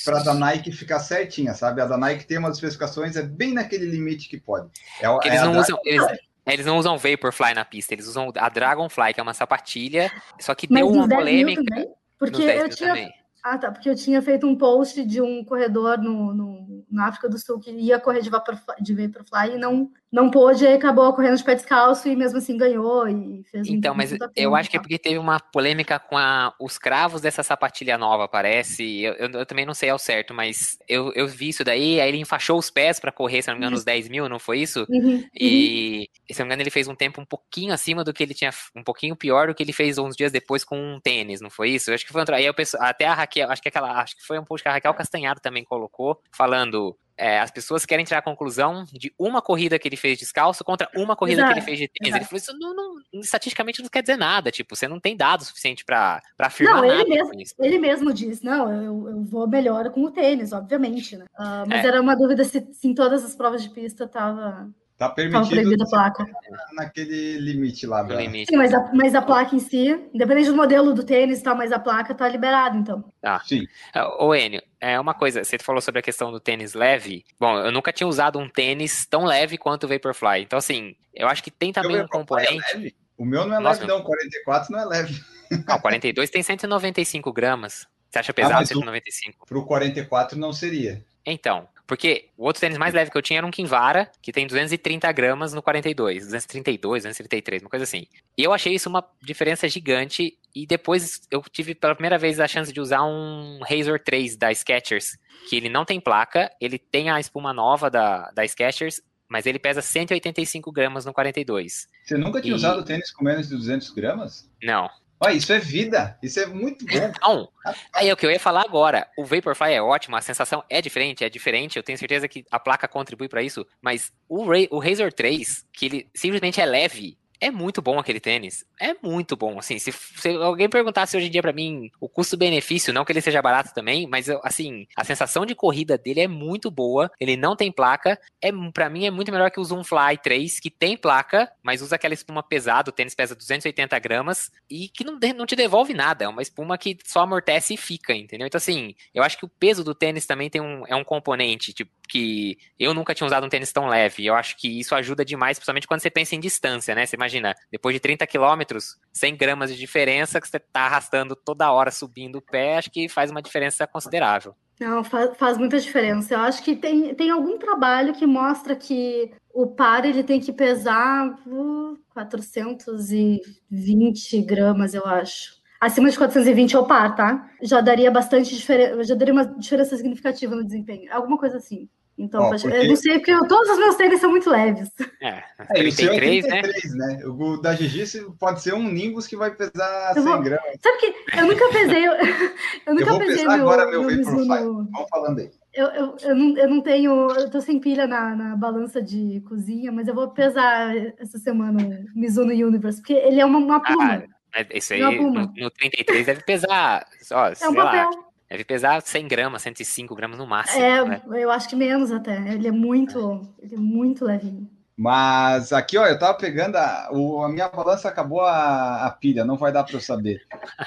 A: para a da Nike ficar certinha, sabe? A da Nike tem umas especificações, é bem naquele limite que pode. É,
E: eles é não usam. Eles, Eles não usam Vaporfly na pista, eles usam a Dragonfly, que é uma sapatilha, só que
D: Mas
E: deu
D: nos
E: uma
D: 10 mil
E: polêmica.
D: também? Porque
E: 10
D: eu tinha.
E: também.
D: Ah, tá. Porque eu tinha feito um post de um corredor no, no- na África do Sul que ia correr de Vaporfly, de Vaporfly e não, não pôde, e acabou correndo de pé descalço e mesmo assim ganhou e fez um
E: Então, mas
D: puta
E: eu
D: tempo
E: acho que é porque teve uma polêmica com a- os cravos dessa sapatilha nova, parece. Eu, eu- eu também não sei ao certo, mas eu, eu vi isso daí, aí ele enfaixou os pés pra correr, se não me engano, os 10 mil, não foi isso?
D: Uhum, uhum.
E: E, se não me engano, ele fez um tempo um pouquinho acima do que ele tinha, um pouquinho pior do que ele fez uns dias depois com um tênis, não foi isso? Eu acho que foi um, aí eu penso, até a Raquel, acho que aquela, acho que foi um post que a Raquel Castanharo também colocou, falando é, as pessoas querem tirar a conclusão de uma corrida que ele fez descalço contra uma corrida que ele
D: Exato,
E: fez de tênis.
D: exato.
E: Ele falou, isso não, não- estatisticamente não quer dizer nada, tipo, você não tem dados suficiente pra afirmar
D: Não, ele
E: nada
D: mesmo-. Ele mesmo diz, não, eu, eu vou melhor com o tênis, obviamente, né? Ah, mas
E: É.
D: era uma dúvida se, se em todas as provas de pista tava,
A: Tá permitido
D: proibida a placa.
A: naquele limite lá. Da-
E: limite.
D: Sim, mas a, mas a placa em si, independente do modelo do tênis e tal, mas a placa tá liberada, então.
A: Sim.
E: Ah, Ô, Enio, é uma coisa, você falou sobre a questão do tênis leve. Bom, eu nunca tinha usado um tênis tão leve quanto o Vaporfly. Então, assim, eu acho que tem também um
A: é
E: componente.
A: leve? O meu não é
E: Nossa,
A: leve, não. 44 não é leve. [laughs]
E: Não, 42 tem 195 gramas. Você acha
A: Ah,
E: pesado
A: o-
E: 195?
A: Pro 44 não seria.
E: Então, porque o outro tênis mais leve que eu tinha era um Kinvara, que tem 230 gramas no 42, 232, 233, uma coisa assim. E eu achei isso uma diferença gigante. E depois eu tive pela primeira vez a chance de usar um Razor 3 da Skechers, que ele não tem placa, ele tem a espuma nova da, da Skechers, mas ele pesa 185 gramas no 42.
A: Você nunca tinha
E: E-
A: usado tênis com menos de 200 gramas?
E: Não.
A: Olha, isso é vida. Isso é muito bom.
E: Não, aí é o que eu ia falar agora. O Vaporfly é ótimo, a sensação é diferente, é diferente. Eu tenho certeza que a placa contribui pra isso. Mas o, Ray, o Razor 3, que ele simplesmente é leve, é muito bom aquele tênis. É muito bom. Assim, se, se alguém perguntasse hoje em dia pra mim o custo-benefício, não que ele seja barato também, mas assim, a sensação de corrida dele é muito boa. Ele não tem placa. É, para mim é muito melhor que o Zoom Fly 3, que tem placa, mas usa aquela espuma pesada. O tênis pesa 280 gramas e que não, não te devolve nada. É uma espuma que só amortece e fica, entendeu? Então, assim, eu acho que o peso do tênis também tem um, é um componente, tipo, que eu nunca tinha usado um tênis tão leve. Eu acho que isso ajuda demais, principalmente quando você pensa em distância, né? Você imagina, depois de 30 quilômetros, 100 gramas de diferença que você tá arrastando toda hora subindo o pé, acho que faz uma diferença considerável.
D: Não, faz, faz muita diferença. Eu acho que tem, tem algum trabalho que mostra que o par ele tem que pesar uh, 420 gramas, eu acho. Acima de 420 é o par, tá? Já daria bastante diferença, já daria uma diferença significativa no desempenho. Alguma coisa assim. Então,
A: Ó, porque-
D: eu não sei, porque eu- todos os meus tênis são muito leves.
E: É,
A: É, e o seu é
E: 33, né?
A: 33, né? O da Gigi pode ser um Nimbus que vai pesar
D: Eu
A: 100
D: vou-
A: gramas.
D: Sabe que eu nunca pesei, eu, [laughs] eu
A: Eu
D: nunca
A: vou
D: pesei
A: pesar
D: meu,
A: agora meu
D: meu
A: Vaporfly.
D: Mizuno.
A: Vamos falando aí.
D: Eu, eu, eu, não, eu não tenho, eu tô sem pilha na, na balança de cozinha, mas eu vou pesar essa semana o Mizuno Universe, porque ele é uma, uma pluma.
E: Mas Isso aí,
D: Não,
E: no, no 33 deve pesar, ó,
D: é
E: sei
D: um
E: lá,
D: papel.
E: Deve pesar 100 gramas, 105 gramas no máximo,
D: É,
E: né?
D: eu acho que menos até. Ele é muito, ele é muito levinho.
A: Mas aqui, ó, eu tava pegando a, o- a minha balança acabou a, a pilha, não vai dar para eu saber.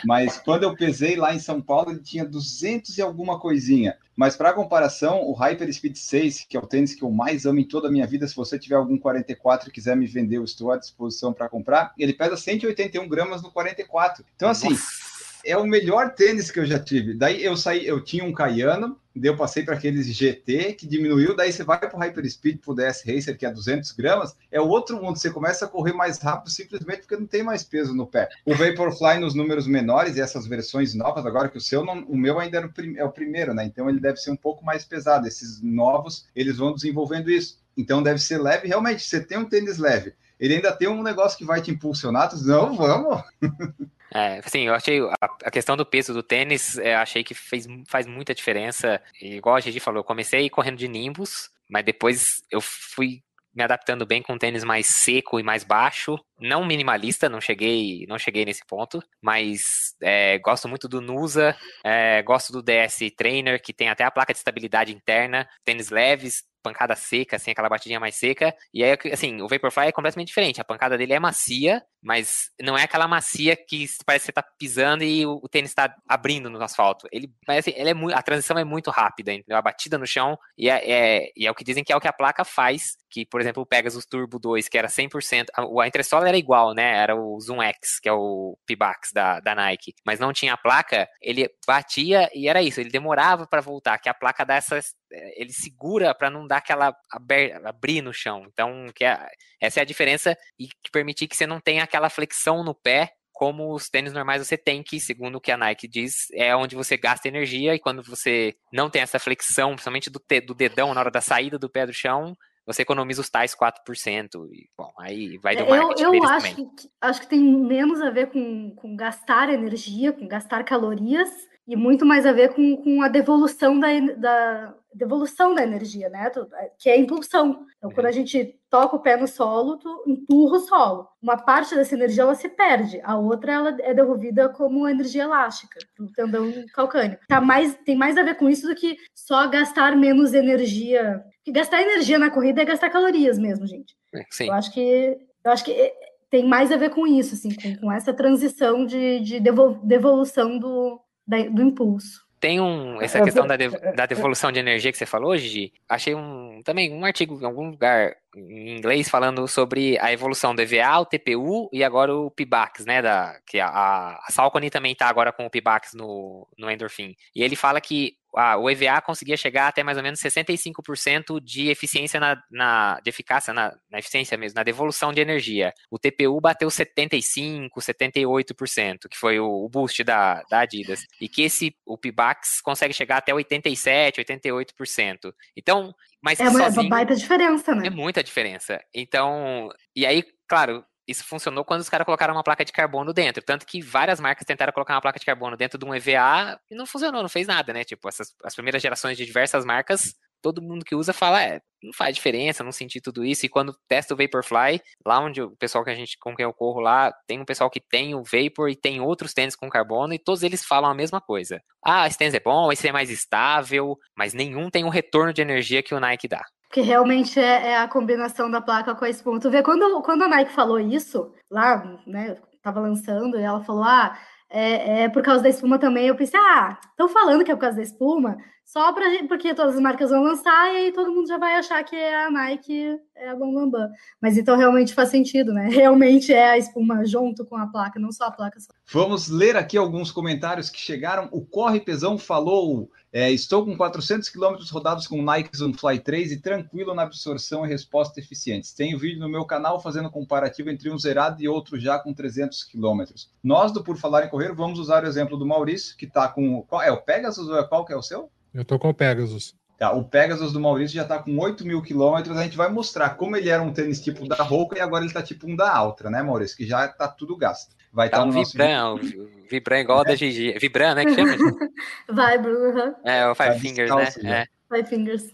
A: Mas [laughs] quando eu pesei lá em São Paulo, ele tinha 200 e alguma coisinha. Mas para comparação, o Hyper Speed 6, que é o tênis que eu mais amo em toda a minha vida, se você tiver algum 44 e quiser me vender, eu estou à disposição para comprar. Ele pesa 181 gramas no 44. Então, assim,
E: Nossa.
A: É o melhor tênis que eu já tive. Daí eu saí, eu tinha um Cayano, daí eu passei para aqueles GT que diminuiu, daí você vai para o Hyperspeed, para o DS Racer, que é 200 gramas, é o outro mundo, você começa a correr mais rápido simplesmente porque não tem mais peso no pé. O Vaporfly nos números menores e essas versões novas, agora que o seu, não, o meu ainda o, prim- é o primeiro, né? Então ele deve ser um pouco mais pesado. Esses novos, eles vão desenvolvendo isso. Então deve ser leve. Realmente, você tem um tênis leve. Ele ainda tem um negócio que vai te impulsionar. Tu diz, não, vamos. [laughs]
E: É, assim, eu achei a, a questão do peso do tênis, é, achei que fez, faz muita diferença. E, igual a Gigi falou, eu comecei correndo de Nimbus, mas depois eu fui me adaptando bem com um tênis mais seco e mais baixo, não minimalista, não cheguei, não cheguei nesse ponto, mas é, gosto muito do Nusa, é, gosto do DS Trainer, que tem até a placa de estabilidade interna, tênis leves, pancada seca, assim, aquela batidinha mais seca. E aí, assim, o Vaporfly é completamente diferente. A pancada dele é macia, mas não é aquela macia que parece que você tá pisando e o, tênis tá abrindo no asfalto. Ele, mas assim, ele é muito, a transição é muito rápida, entendeu? A batida no chão, e é, é- e é o que dizem que é o que a placa faz que, por exemplo, o Pegasus Turbo 2, que era 100%, a, a entressola era igual, né? Era o Zoom X, que é o Pibax da, da Nike, mas não tinha a placa, ele batia e era isso, ele demorava para voltar, que a placa dá eh, ele segura para não dar aquela aber, abrir no chão. Então, que é, essa é a diferença e que permitir que você não tenha aquela flexão no pé como os tênis normais você tem que, segundo o que a Nike diz, é onde você gasta energia e quando você não tem essa flexão, principalmente do, te, do dedão na hora da saída do pé do chão, você economiza os tais 4%. E, bom, aí vai do marketing
D: Eu, eu acho, que, acho que tem menos a ver com, com gastar energia, com gastar calorias, e muito mais a ver com, com a devolução da, da, devolução da energia, né? Que é a impulsão. Então, quando a gente toca o pé no solo, tu empurra o solo. Uma parte dessa energia ela se perde, a outra ela é devolvida como energia elástica do tendão calcâneo. Tá mais, tem mais a ver com isso do que só gastar menos energia. Porque gastar energia na corrida é gastar calorias mesmo, gente.
E: É, sim.
D: Eu acho que eu acho que é, tem mais a ver com isso, assim, com, com essa transição de, de devolução do, do impulso.
E: Tem um, essa questão da, da devolução de energia que você falou, Gigi. Achei um, também um artigo em algum lugar em inglês falando sobre a evolução do EVA, o TPU e agora o PIBAX, né? Da, que a, a Salcone também está agora com o PIBAX no, no Endorphin. E ele fala que o EVA conseguia chegar até mais ou menos 65% de eficiência na, na de eficácia na, na, eficiência mesmo, na devolução de energia. O TPU bateu 75, 78%, que foi o, o boost da, da Adidas. E que esse o Pibax consegue chegar até 87, 88%. Então, mas
D: é
E: sozinho,
D: uma baita diferença, né?
E: É muita diferença. Então, e aí, claro, isso funcionou quando os caras colocaram uma placa de carbono dentro. Tanto que várias marcas tentaram colocar uma placa de carbono dentro de um EVA e não funcionou, não fez nada, né? Tipo, essas, as primeiras gerações de diversas marcas, todo mundo que usa fala, é, não faz diferença, não senti tudo isso. E quando testa o Vaporfly, lá onde o pessoal que a gente, com quem eu corro lá, tem um pessoal que tem o Vapor e tem outros tênis com carbono e todos eles falam a mesma coisa. Ah, esse tênis é bom, esse é mais estável, mas nenhum tem o retorno de energia que o Nike dá.
D: Porque realmente é, é, a combinação da placa com a espuma. Tu vê, quando, quando a Nike falou isso, lá, né, tava lançando, e ela falou, ah, é, é por causa da espuma também, eu pensei, ah, estão falando que é por causa da espuma, só pra porque todas as marcas vão lançar e aí todo mundo já vai achar que é a Nike, é a Bambambam. Bam, Bam. Mas então realmente faz sentido, né? [laughs] Realmente é a espuma junto com a placa, não só a placa. Só.
A: Vamos ler aqui alguns comentários que chegaram. O Corre Pesão falou: é, Estou com 400 quilômetros rodados com Nike Fly 3 e tranquilo na absorção e resposta eficientes. Tenho vídeo no meu canal fazendo comparativo entre um zerado e outro já com 300 quilômetros. Nós, do Por Falar em Correr, vamos usar o exemplo do Maurício, que está com. Qual é o Pegasus ou é qual que é o seu?
C: Eu tô com o Pegasus.
A: Tá, o Pegasus do Maurício já está com 8 mil quilômetros. A gente vai mostrar como ele era um tênis tipo da Roca e agora ele está tipo um da Altra, né, Maurício? Que já está tudo gasto.
E: Vai
A: tá
E: estar tá um Vibran, vídeo... Vibran igual é. da Gigi. Vibran, né? Que chama? [laughs]
D: vai, Bruno.
E: É, o Five tá Fingers, né?
D: É. Five Fingers.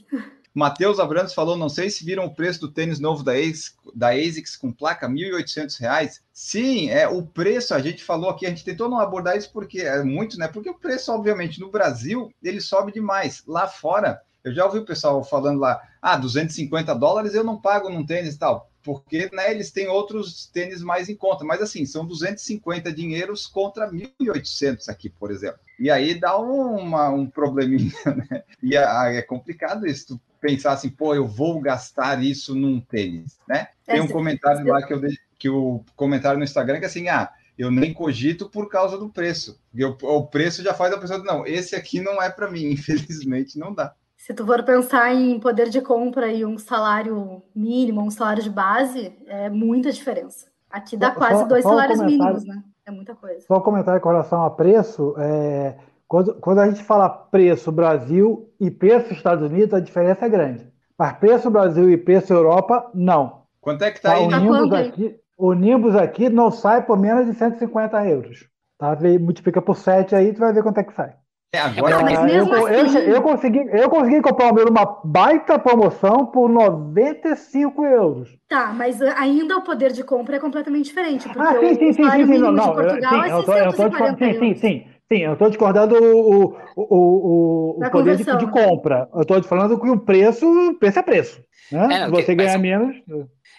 A: Matheus Abrantes falou, não sei se viram o preço do tênis novo da, ASICS, da ASICS com placa, R$ 1.800. Sim, é o preço, a gente falou aqui, a gente tentou não abordar isso porque é muito, né? Porque o preço, obviamente, no Brasil, ele sobe demais. Lá fora, eu já ouvi o pessoal falando lá, ah, 250 dólares eu não pago num tênis e tal porque né, eles têm outros tênis mais em conta, mas assim, são 250 dinheiros contra 1.800 aqui, por exemplo. E aí dá uma, um probleminha, [laughs] né? E é, é complicado isso, tu pensar assim, pô, eu vou gastar isso num tênis, né? Tem um comentário lá que eu que o comentário no Instagram que é assim, ah, eu nem cogito por causa do preço. Eu, o preço já faz a pessoa, não, esse aqui não é para mim, [laughs] infelizmente não dá
D: se tu for pensar em poder de compra e um salário mínimo, um salário de base, é muita diferença. Aqui dá só, quase dois salários um mínimos, né? É muita coisa.
B: Só um comentário com relação a preço. É, quando, quando a gente fala preço Brasil e preço Estados Unidos, a diferença é grande. Mas preço Brasil e preço Europa, não.
A: Quanto é que está aí?
B: O Nimbus, aqui, o Nimbus aqui não sai por menos de 150 euros. Tá? Multiplica por 7 aí, tu vai ver quanto é que sai.
A: É, agora
B: mas mesmo eu, assim... eu, eu, consegui, eu consegui comprar o meu numa baita promoção por 95 euros.
D: Tá, mas ainda o poder de compra é completamente diferente. Porque
B: ah, sim, sim, sim, sim, sim, não, não, Portugal sim, é eu tô, eu tô sim, sim, sim, sim, eu estou discordando o, o, o, o poder de, de, compra. Eu estou falando que o preço, preço é preço. Né? É, Se você ganhar menos.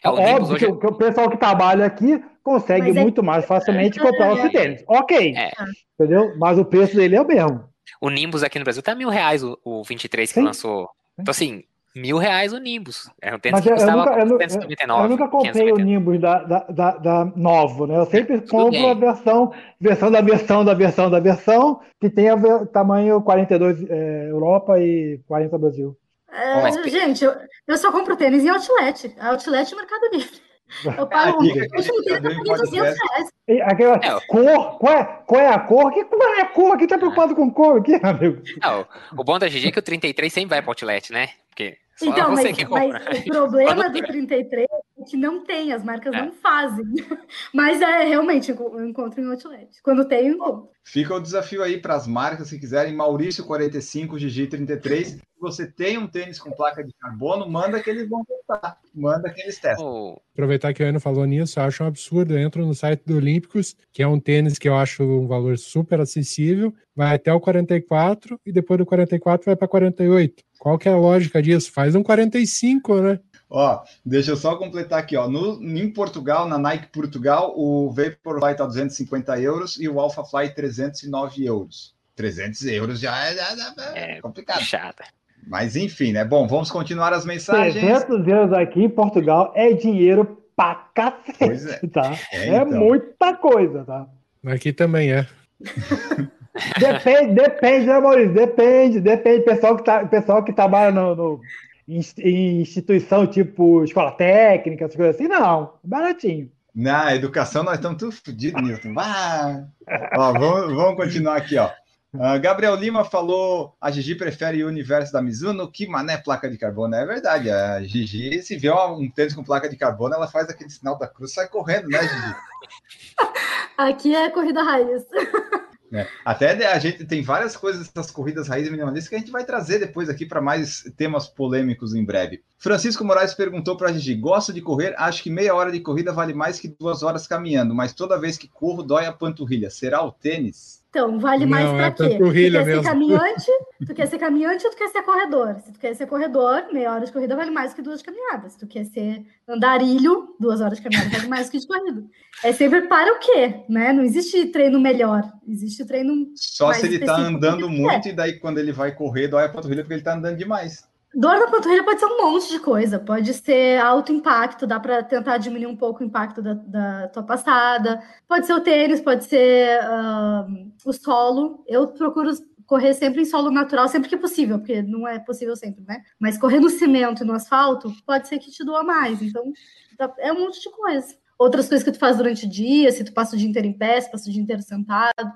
B: É, óbvio hoje... que, o pessoal que trabalha aqui consegue é muito [laughs] é... mais facilmente comprar o tênis. Ok. É. Entendeu? Mas o preço dele é o mesmo.
E: O Nimbus aqui no Brasil tá mil reais o, o 23 que Sim. lançou. Então, assim, mil reais o Nimbus. É um tênis
B: Mas
E: que
B: eu, eu
E: custava
B: nunca, eu, nu-
E: 499.
B: eu nunca comprei o
E: 599.
B: Nimbus da, da, da, da novo, né? Eu sempre compro
E: bem.
B: a versão, versão da versão da versão da versão, que tem a ve- tamanho 42 é, Europa e 40 Brasil.
D: É,
E: Mas-
D: gente, eu, eu só compro tênis em outlet. Outlet e Mercado Livre. Eu pago
A: a dica
D: um
A: que a gente
D: tênis
A: também
D: por
A: pode
D: 200
A: ter.
D: reais.
B: E aquela
E: É,
B: cor, qual é, qual é a cor? Que cor é a cor? Quem tá preocupado com cor aqui, [laughs] amigo?
E: Não, o bom da GG é que o 33 sempre vai para outlet, né? Porque só
D: Então,
E: você
D: mas,
E: que
D: mas
E: compra.
D: o problema do
E: tem.
D: 33 é que não tem, as marcas
E: É.
D: não fazem. [laughs] Mas é realmente, eu encontro em outlet. Quando tem, eu encontro.
A: Fica o desafio aí para as marcas que quiserem. Maurício 45, Gigi 33. Se você tem um tênis com placa de carbono, manda que eles vão testar. Manda que eles testam.
E: O-
C: Aproveitar que o Ano falou nisso, eu acho um absurdo. Eu entro no site do Olímpicos, que é um tênis que eu acho um valor super acessível, vai até o 44 e depois do 44 vai para 48. Qual que é a lógica disso? Faz um 45, né?
A: Ó, deixa eu só completar aqui, ó. No, em Portugal, na Nike Portugal, o Vaporfly tá 250 euros e o Alphafly 309 euros. 300 euros já é, já- já é
E: É,
A: complicado.
E: Chata.
A: Mas enfim, né? Bom, vamos continuar as mensagens.
B: 300 euros aqui em Portugal é dinheiro pra cacete,
A: Pois é.
B: tá?
A: É,
B: É,
A: então.
B: muita coisa, tá?
C: Aqui também é. [laughs]
B: Depende, depende, né, Maurício? Depende, depende. Pessoal que, tá, pessoal que trabalha no, no- em inst- em instituição tipo escola técnica, essas coisas assim, não. Baratinho.
A: Na educação nós estamos tudo fodidos, Nilton. Vá! Ó, vamos, vamos continuar aqui, ó. Ah, Gabriel Lima falou: a Gigi prefere o universo da Mizuno. Que mané placa de carbono. É verdade. A Gigi, se vê um tênis com placa de carbono, ela faz aquele sinal da cruz e sai correndo, né, Gigi? [laughs]
D: Aqui é corrida raiz. [laughs]
A: É. Até a gente tem várias coisas dessas corridas raiz minimalistas que a gente vai trazer depois aqui para mais temas polêmicos em breve. Francisco Moraes perguntou para a Gigi: gosto de correr, acho que meia hora de corrida vale mais que duas horas caminhando, mas toda vez que corro dói a panturrilha. Será o tênis?
D: Então, vale mais
C: Não,
D: pra
C: é
D: quê? Tu quer ser
C: mesmo.
D: caminhante, tu quer ser caminhante ou tu quer ser corredor? Se tu quer ser corredor, meia hora de corrida vale mais que duas caminhadas. Se tu quer ser andarilho, duas horas de caminhada vale mais que de corrida. É sempre para o quê, né? Não existe treino melhor, existe treino
A: Só
D: Mais
A: se ele está andando muito e daí quando ele vai correr dói a panturrilha porque ele está andando demais.
D: Dor na panturrilha pode ser um monte de coisa, pode ser alto impacto, dá para tentar diminuir um pouco o impacto da, da tua passada, pode ser o tênis, pode ser ah, o solo. Eu procuro correr sempre em solo natural, sempre que possível, porque não é possível sempre, né? Mas correr no cimento e no asfalto pode ser que te doa mais, então é um monte de coisa. Outras coisas que tu faz durante o dia, se tu passa o dia inteiro em pé, se passa o dia inteiro sentado.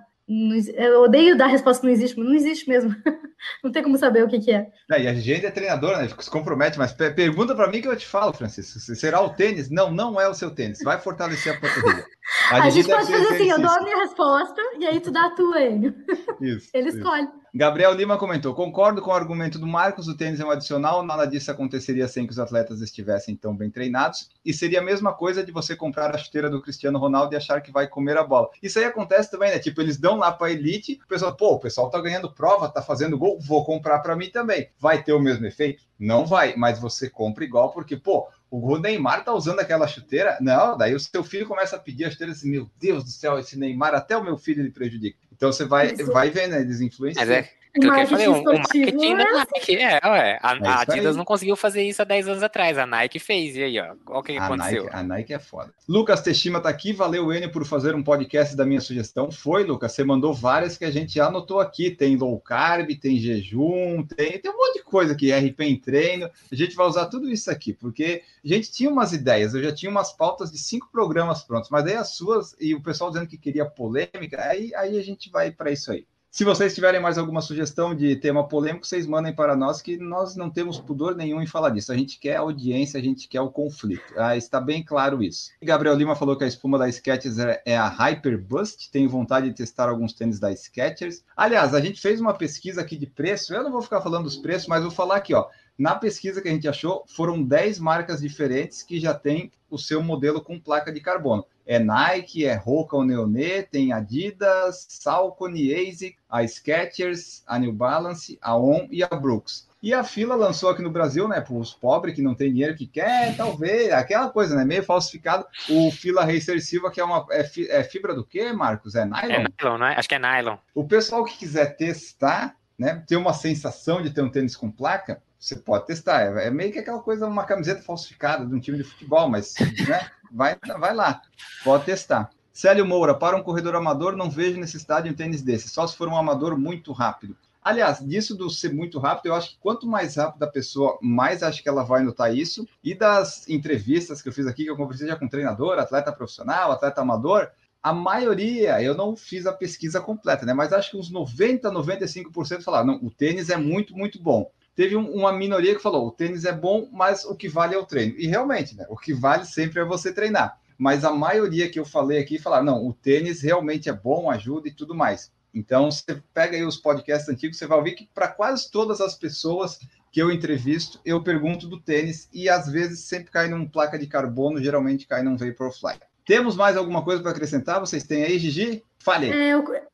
D: Eu odeio dar resposta que não existe, mas não existe mesmo. [laughs] não tem como saber o que, que é.
A: É, e a gente é treinadora, né? Se compromete, mas pe- pergunta para mim que eu te falo, Francisco. se Será o tênis? Não, não é o seu tênis. Vai fortalecer a panturrilha.
D: A,
A: Gigi
D: gente pode fazer assim, eu dou a minha resposta e aí tu dá a tua, Enio.
A: Isso,
D: Ele
A: isso.
D: escolhe.
A: Gabriel Lima comentou: concordo com o argumento do Marcos, o tênis é um adicional, nada disso aconteceria sem que os atletas estivessem tão bem treinados, e seria a mesma coisa de você comprar a chuteira do Cristiano Ronaldo e achar que vai comer a bola. Isso aí acontece também, né? Tipo, eles dão lá para elite, o pessoal, pô, o pessoal tá ganhando prova, tá fazendo gol, vou comprar para mim também. Vai ter o mesmo efeito? Não vai, mas você compra igual, porque, pô, o Neymar tá usando aquela chuteira. Não, daí o seu filho começa a pedir a chuteira assim, meu Deus do céu, esse Neymar, até o meu filho ele prejudica. Então você vai, vai ver, né? Eles influenciam.
E: Mas é aquilo que eu falei,
D: esportivo
E: marketing da
D: é
E: Nike. É, ué. A,
A: isso
E: a Adidas
A: aí.
E: não conseguiu fazer isso há 10 anos atrás. A Nike fez. E aí, ó? Olha o que
A: A
E: aconteceu.
A: Nike, a Nike é foda. Lucas Teshima tá aqui. Valeu, Enio, por fazer um podcast da minha sugestão. Foi, Lucas. Você mandou várias que a gente já anotou aqui. Tem low carb, tem jejum, tem, tem um monte de coisa aqui. RP em treino. A gente vai usar tudo isso aqui, porque a gente tinha umas ideias. Eu já tinha umas pautas de cinco programas prontos, mas daí as suas e o pessoal dizendo que queria polêmica, aí, aí a gente vai para isso aí. Se vocês tiverem mais alguma sugestão de tema polêmico, vocês mandem para nós, que nós não temos pudor nenhum em falar disso. A gente quer audiência, a gente quer o conflito. Ah, está bem claro isso. Gabriel Lima falou que a espuma da Skechers é é a Hyper Bust. Tenho vontade de testar alguns tênis da Skechers. Aliás, a gente fez uma pesquisa aqui de preço. Eu não vou ficar falando dos preços, mas vou falar aqui, ó. Na pesquisa que a gente achou, foram 10 marcas diferentes que já têm o seu modelo com placa de carbono. É Nike, é ou Neoné, tem Adidas, Saucony, ASIC, a Skechers, a New Balance, a On e a Brooks. E a fila lançou aqui no Brasil, né, para os pobres que não tem dinheiro, que quer, talvez, aquela coisa, né, meio falsificado, o Fila Racer Silva, que é uma é, fi- é fibra do quê, Marcos? É nylon?
E: É nylon, não é? Acho que é nylon.
A: O pessoal que quiser testar, né, ter uma sensação de ter um tênis com placa, Você pode testar. É, é, meio que aquela coisa, uma camiseta falsificada de um time de futebol, mas né, vai, vai lá, pode testar. Célio Moura, para um corredor amador, não vejo necessidade de um tênis desse, só se for um amador muito rápido. Aliás, disso do ser muito rápido, eu acho que quanto mais rápido a pessoa, mais acho que ela vai notar isso. E das entrevistas que eu fiz aqui, que eu conversei já com treinador, atleta profissional, atleta amador, a maioria, eu não fiz a pesquisa completa, né? Mas acho que uns 90, 95% falaram, não, o tênis é muito, muito bom. Teve um, uma minoria que falou, o tênis é bom, mas o que vale é o treino. E realmente, né? O que vale sempre é você treinar. Mas a maioria que eu falei aqui falaram, não, o tênis realmente é bom, ajuda e tudo mais. Então, você pega aí os podcasts antigos, você vai ouvir que para quase todas as pessoas que eu entrevisto, eu pergunto do tênis e às vezes sempre cai num placa de carbono, geralmente cai num Vaporfly. Temos mais alguma coisa para acrescentar? Vocês têm aí, Gigi? Fale.
D: É,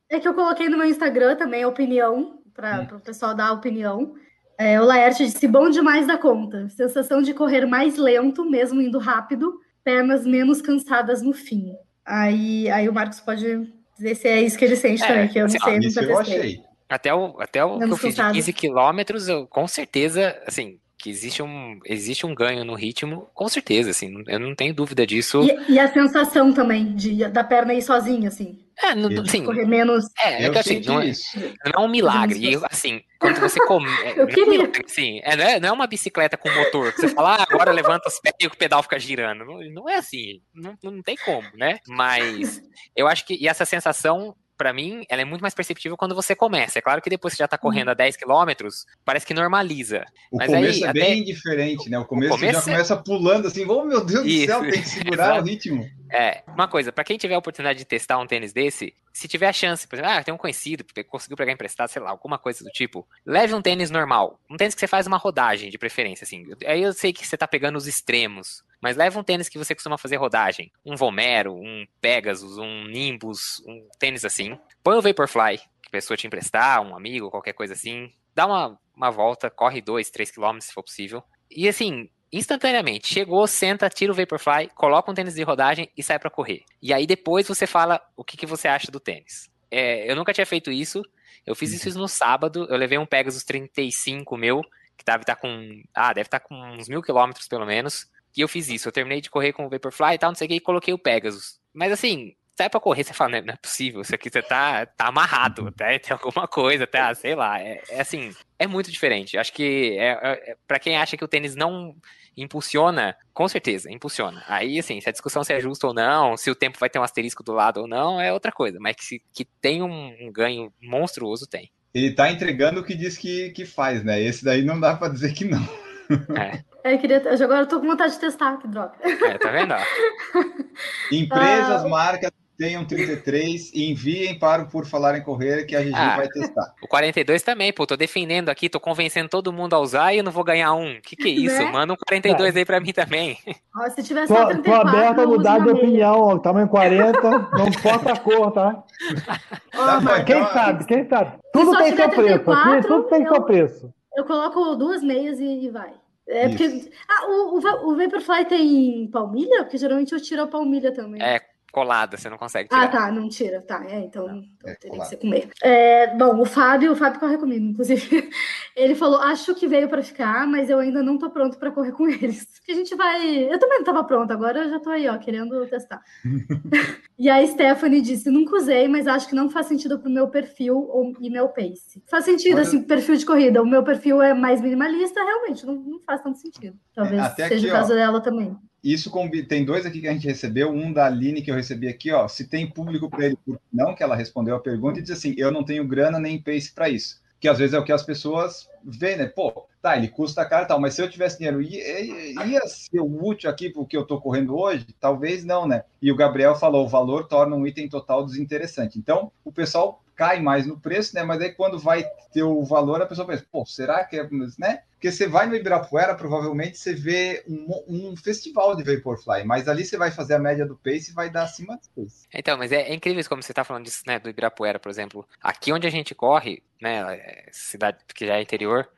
D: é, que eu coloquei no meu Instagram também a opinião, para hum. o pessoal dar a opinião. É, o Laerte disse: bom demais da conta. Sensação de correr mais lento, mesmo indo rápido, pernas menos cansadas no fim. Aí, aí o Marcos pode dizer se é isso que ele sente é, também, que eu não sei,
A: nunca eu achei.
E: Até o, até o que eu fiz de 15 quilômetros, eu com certeza, assim, que existe um, existe um ganho no ritmo, com certeza, assim, eu não tenho dúvida disso.
D: E, e a sensação também de, da perna ir sozinha, assim.
E: É, não, assim,
D: correr menos.
E: É, é que assim, não é, não é um milagre. E, assim, quando você come. É, eu queria. Não, assim, é, não, é, não é uma bicicleta com motor, que você fala, ah, agora levanta os pés e o pedal fica girando. Não, não é assim. Não, não tem como, né? Mas eu acho que. E essa sensação para mim, ela é muito mais perceptível quando você começa. É claro que depois que você já tá correndo a 10 km, parece que normaliza.
A: O Mas começo aí, é bem diferente, né? O começo, o começo já começa pulando assim, oh meu Deus Isso. do céu, tem que segurar o [laughs] ritmo.
E: É, uma coisa, para quem tiver a oportunidade de testar um tênis desse, se tiver a chance, por exemplo, ah, tem um conhecido, conseguiu pegar emprestado, sei lá, alguma coisa do tipo, leve um tênis normal, um tênis que você faz uma rodagem de preferência, assim. Aí eu sei que você tá pegando os extremos, mas leva um tênis que você costuma fazer rodagem. Um Vomero, um Pegasus, um Nimbus, um tênis assim. Põe o Vaporfly, que a pessoa te emprestar, um amigo, qualquer coisa assim. Dá uma, uma volta, corre 2, 3 km se for possível. E assim, instantaneamente, chegou, senta, tira o Vaporfly, coloca um tênis de rodagem e sai para correr. E aí depois você fala o que, que você acha do tênis. É, eu nunca tinha feito isso. Eu fiz isso no sábado. Eu levei um Pegasus 35 meu, que deve estar tá com. Ah, deve estar tá com uns mil quilômetros pelo menos. E eu fiz isso. Eu terminei de correr com o Vaporfly e tal, não sei o que, e coloquei o Pegasus. Mas assim, sai pra correr, você fala, não é, não é possível, isso aqui você tá, tá amarrado, tá, [laughs] tem alguma coisa, tá, sei lá. É, é assim, é muito diferente. Acho que é, é, é para quem acha que o tênis não impulsiona, com certeza, impulsiona. Aí, assim, se a discussão se é justa ou não, se o tempo vai ter um asterisco do lado ou não, é outra coisa. Mas que, que tem um, um ganho monstruoso, tem.
A: Ele tá entregando o que diz que, que faz, né? Esse daí não dá para dizer que não.
D: É. É, eu queria, agora eu tô com vontade de testar, que droga.
E: É, tá vendo? [laughs]
A: Empresas, ah, marcas, tenham 33 e enviem para o Por Falar em Correr que a Gigi ah, vai testar.
E: O 42 também, pô, tô defendendo aqui, tô convencendo todo mundo a usar e eu não vou ganhar um. Que que é isso? Né? Manda um 42 é. aí para mim também.
D: Ó, se tivesse tô, 34, tô
B: aberto a mudar de opinião, tamanho 40, não importa a cor, tá? tá quem sabe, quem sabe? Tudo tem seu preço, aqui, tudo tem eu, seu preço.
D: Eu coloco duas meias e, e vai. É porque. Ah, o, o, o Vaporfly tem palmilha? Porque geralmente eu tiro a palmilha também.
E: É, colada, você não consegue tirar.
D: Ah, tá, não tira, tá. É, então, não, então é teria colado. que ser comer. É, bom, o Fábio, o Fábio corre comigo, inclusive. [laughs] Ele falou: acho que veio para ficar, mas eu ainda não tô pronto para correr com eles. [laughs] Que a gente vai. Eu também não tava pronto, agora eu já tô aí, ó, querendo testar. [laughs] e a Stephanie disse: nunca usei, mas acho que não faz sentido pro meu perfil ou, e meu pace. Faz sentido, Olha... assim, perfil de corrida. O meu perfil é mais minimalista, realmente, não, não faz tanto sentido. Talvez é, seja aqui, o caso ó, dela também.
A: Isso tem dois aqui que a gente recebeu, um da Aline que eu recebi aqui, ó. Se tem público para ele, não, que ela respondeu a pergunta e diz assim: eu não tenho grana nem pace para isso. Que às vezes é o que as pessoas veem, né? Pô, tá, ele custa caro e tal, mas se eu tivesse dinheiro, ia, ia ser útil aqui para o que eu estou correndo hoje? Talvez não, né? E o Gabriel falou: o valor torna um item total desinteressante. Então, o pessoal cai mais no preço, né? Mas aí quando vai ter o valor, a pessoa pensa, pô, será que é, né? Porque você vai no Ibirapuera, provavelmente você vê um, um festival de Vaporfly, mas ali você vai fazer a média do pace e vai dar acima do pace.
E: Então, mas é, é incrível como você está falando disso, né, do Ibirapuera, por exemplo. Aqui onde a gente corre, né, é, cidade que já é interior,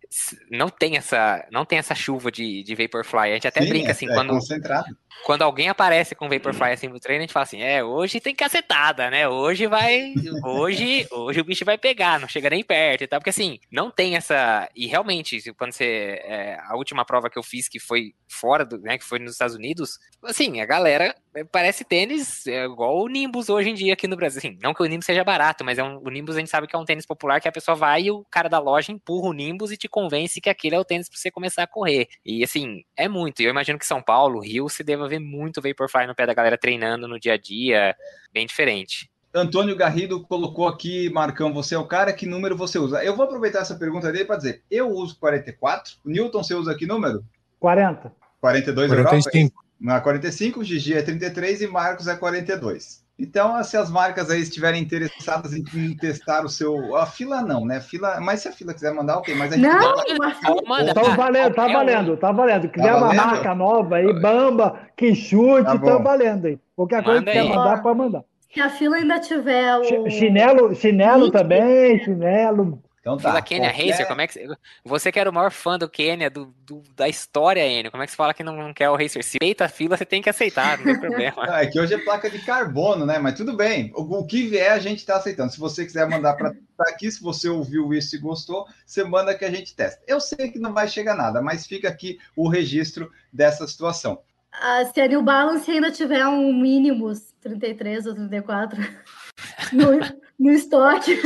E: não tem essa, não tem essa chuva de, de Vaporfly. A gente até Sim, brinca assim, é, quando...
A: concentrado
E: quando alguém aparece com Vaporfly assim no treino, a gente fala assim: é, hoje tem cacetada, né? Hoje vai. Hoje, hoje o bicho vai pegar, não chega nem perto e tal. Porque assim, não tem essa. E realmente, quando você. É, a última prova que eu fiz, que foi fora do. né? Que foi nos Estados Unidos, assim, a galera parece tênis é igual o Nimbus hoje em dia aqui no Brasil. Assim, não que o Nimbus seja barato, mas é um, o Nimbus a gente sabe que é um tênis popular que a pessoa vai e o cara da loja empurra o Nimbus e te convence que aquele é o tênis para você começar a correr. E assim, é muito. E eu imagino que São Paulo, Rio, se deva ver muito Vaporfly no pé da galera treinando no dia a dia, bem diferente.
A: Antônio Garrido colocou aqui, Marcão, você é o cara, que número você usa? Eu vou aproveitar essa pergunta dele para dizer, eu uso 44, Newton, você usa que número?
B: 40.
A: 42 45. Europa? Na 45, Gigi é 33 e Marcos é 42. Então, se as marcas aí estiverem interessadas em, testar o seu. A fila não, né? Fila, mas se a fila quiser mandar, ok. Mas a
D: não,
B: fila... tá valendo, tá valendo, tá valendo. Quiser tá uma marca nova aí, bamba, que chute, tá, tá valendo aí. Qualquer coisa que quiser mandar, pode mandar.
D: Se a fila ainda tiver o.
B: Chinelo, chinelo também, chinelo.
E: Então tá. Fila Kenya qualquer... Racer, como é que você que era o maior fã do Kenya, do, do da história, Enio, como é que você fala que não, não, quer o Racer? Se peita a fila, você tem que aceitar, não tem [laughs] problema.
A: é que hoje é placa de carbono, né? Mas tudo bem. O, o que vier a gente tá aceitando. Se você quiser mandar para [laughs] aqui, se você ouviu isso e gostou, você manda que a gente testa. Eu sei que não vai chegar nada, mas fica aqui o registro dessa situação.
D: Ah, se a New Balance ainda tiver um mínimos 33 ou 34 [laughs] no, no estoque,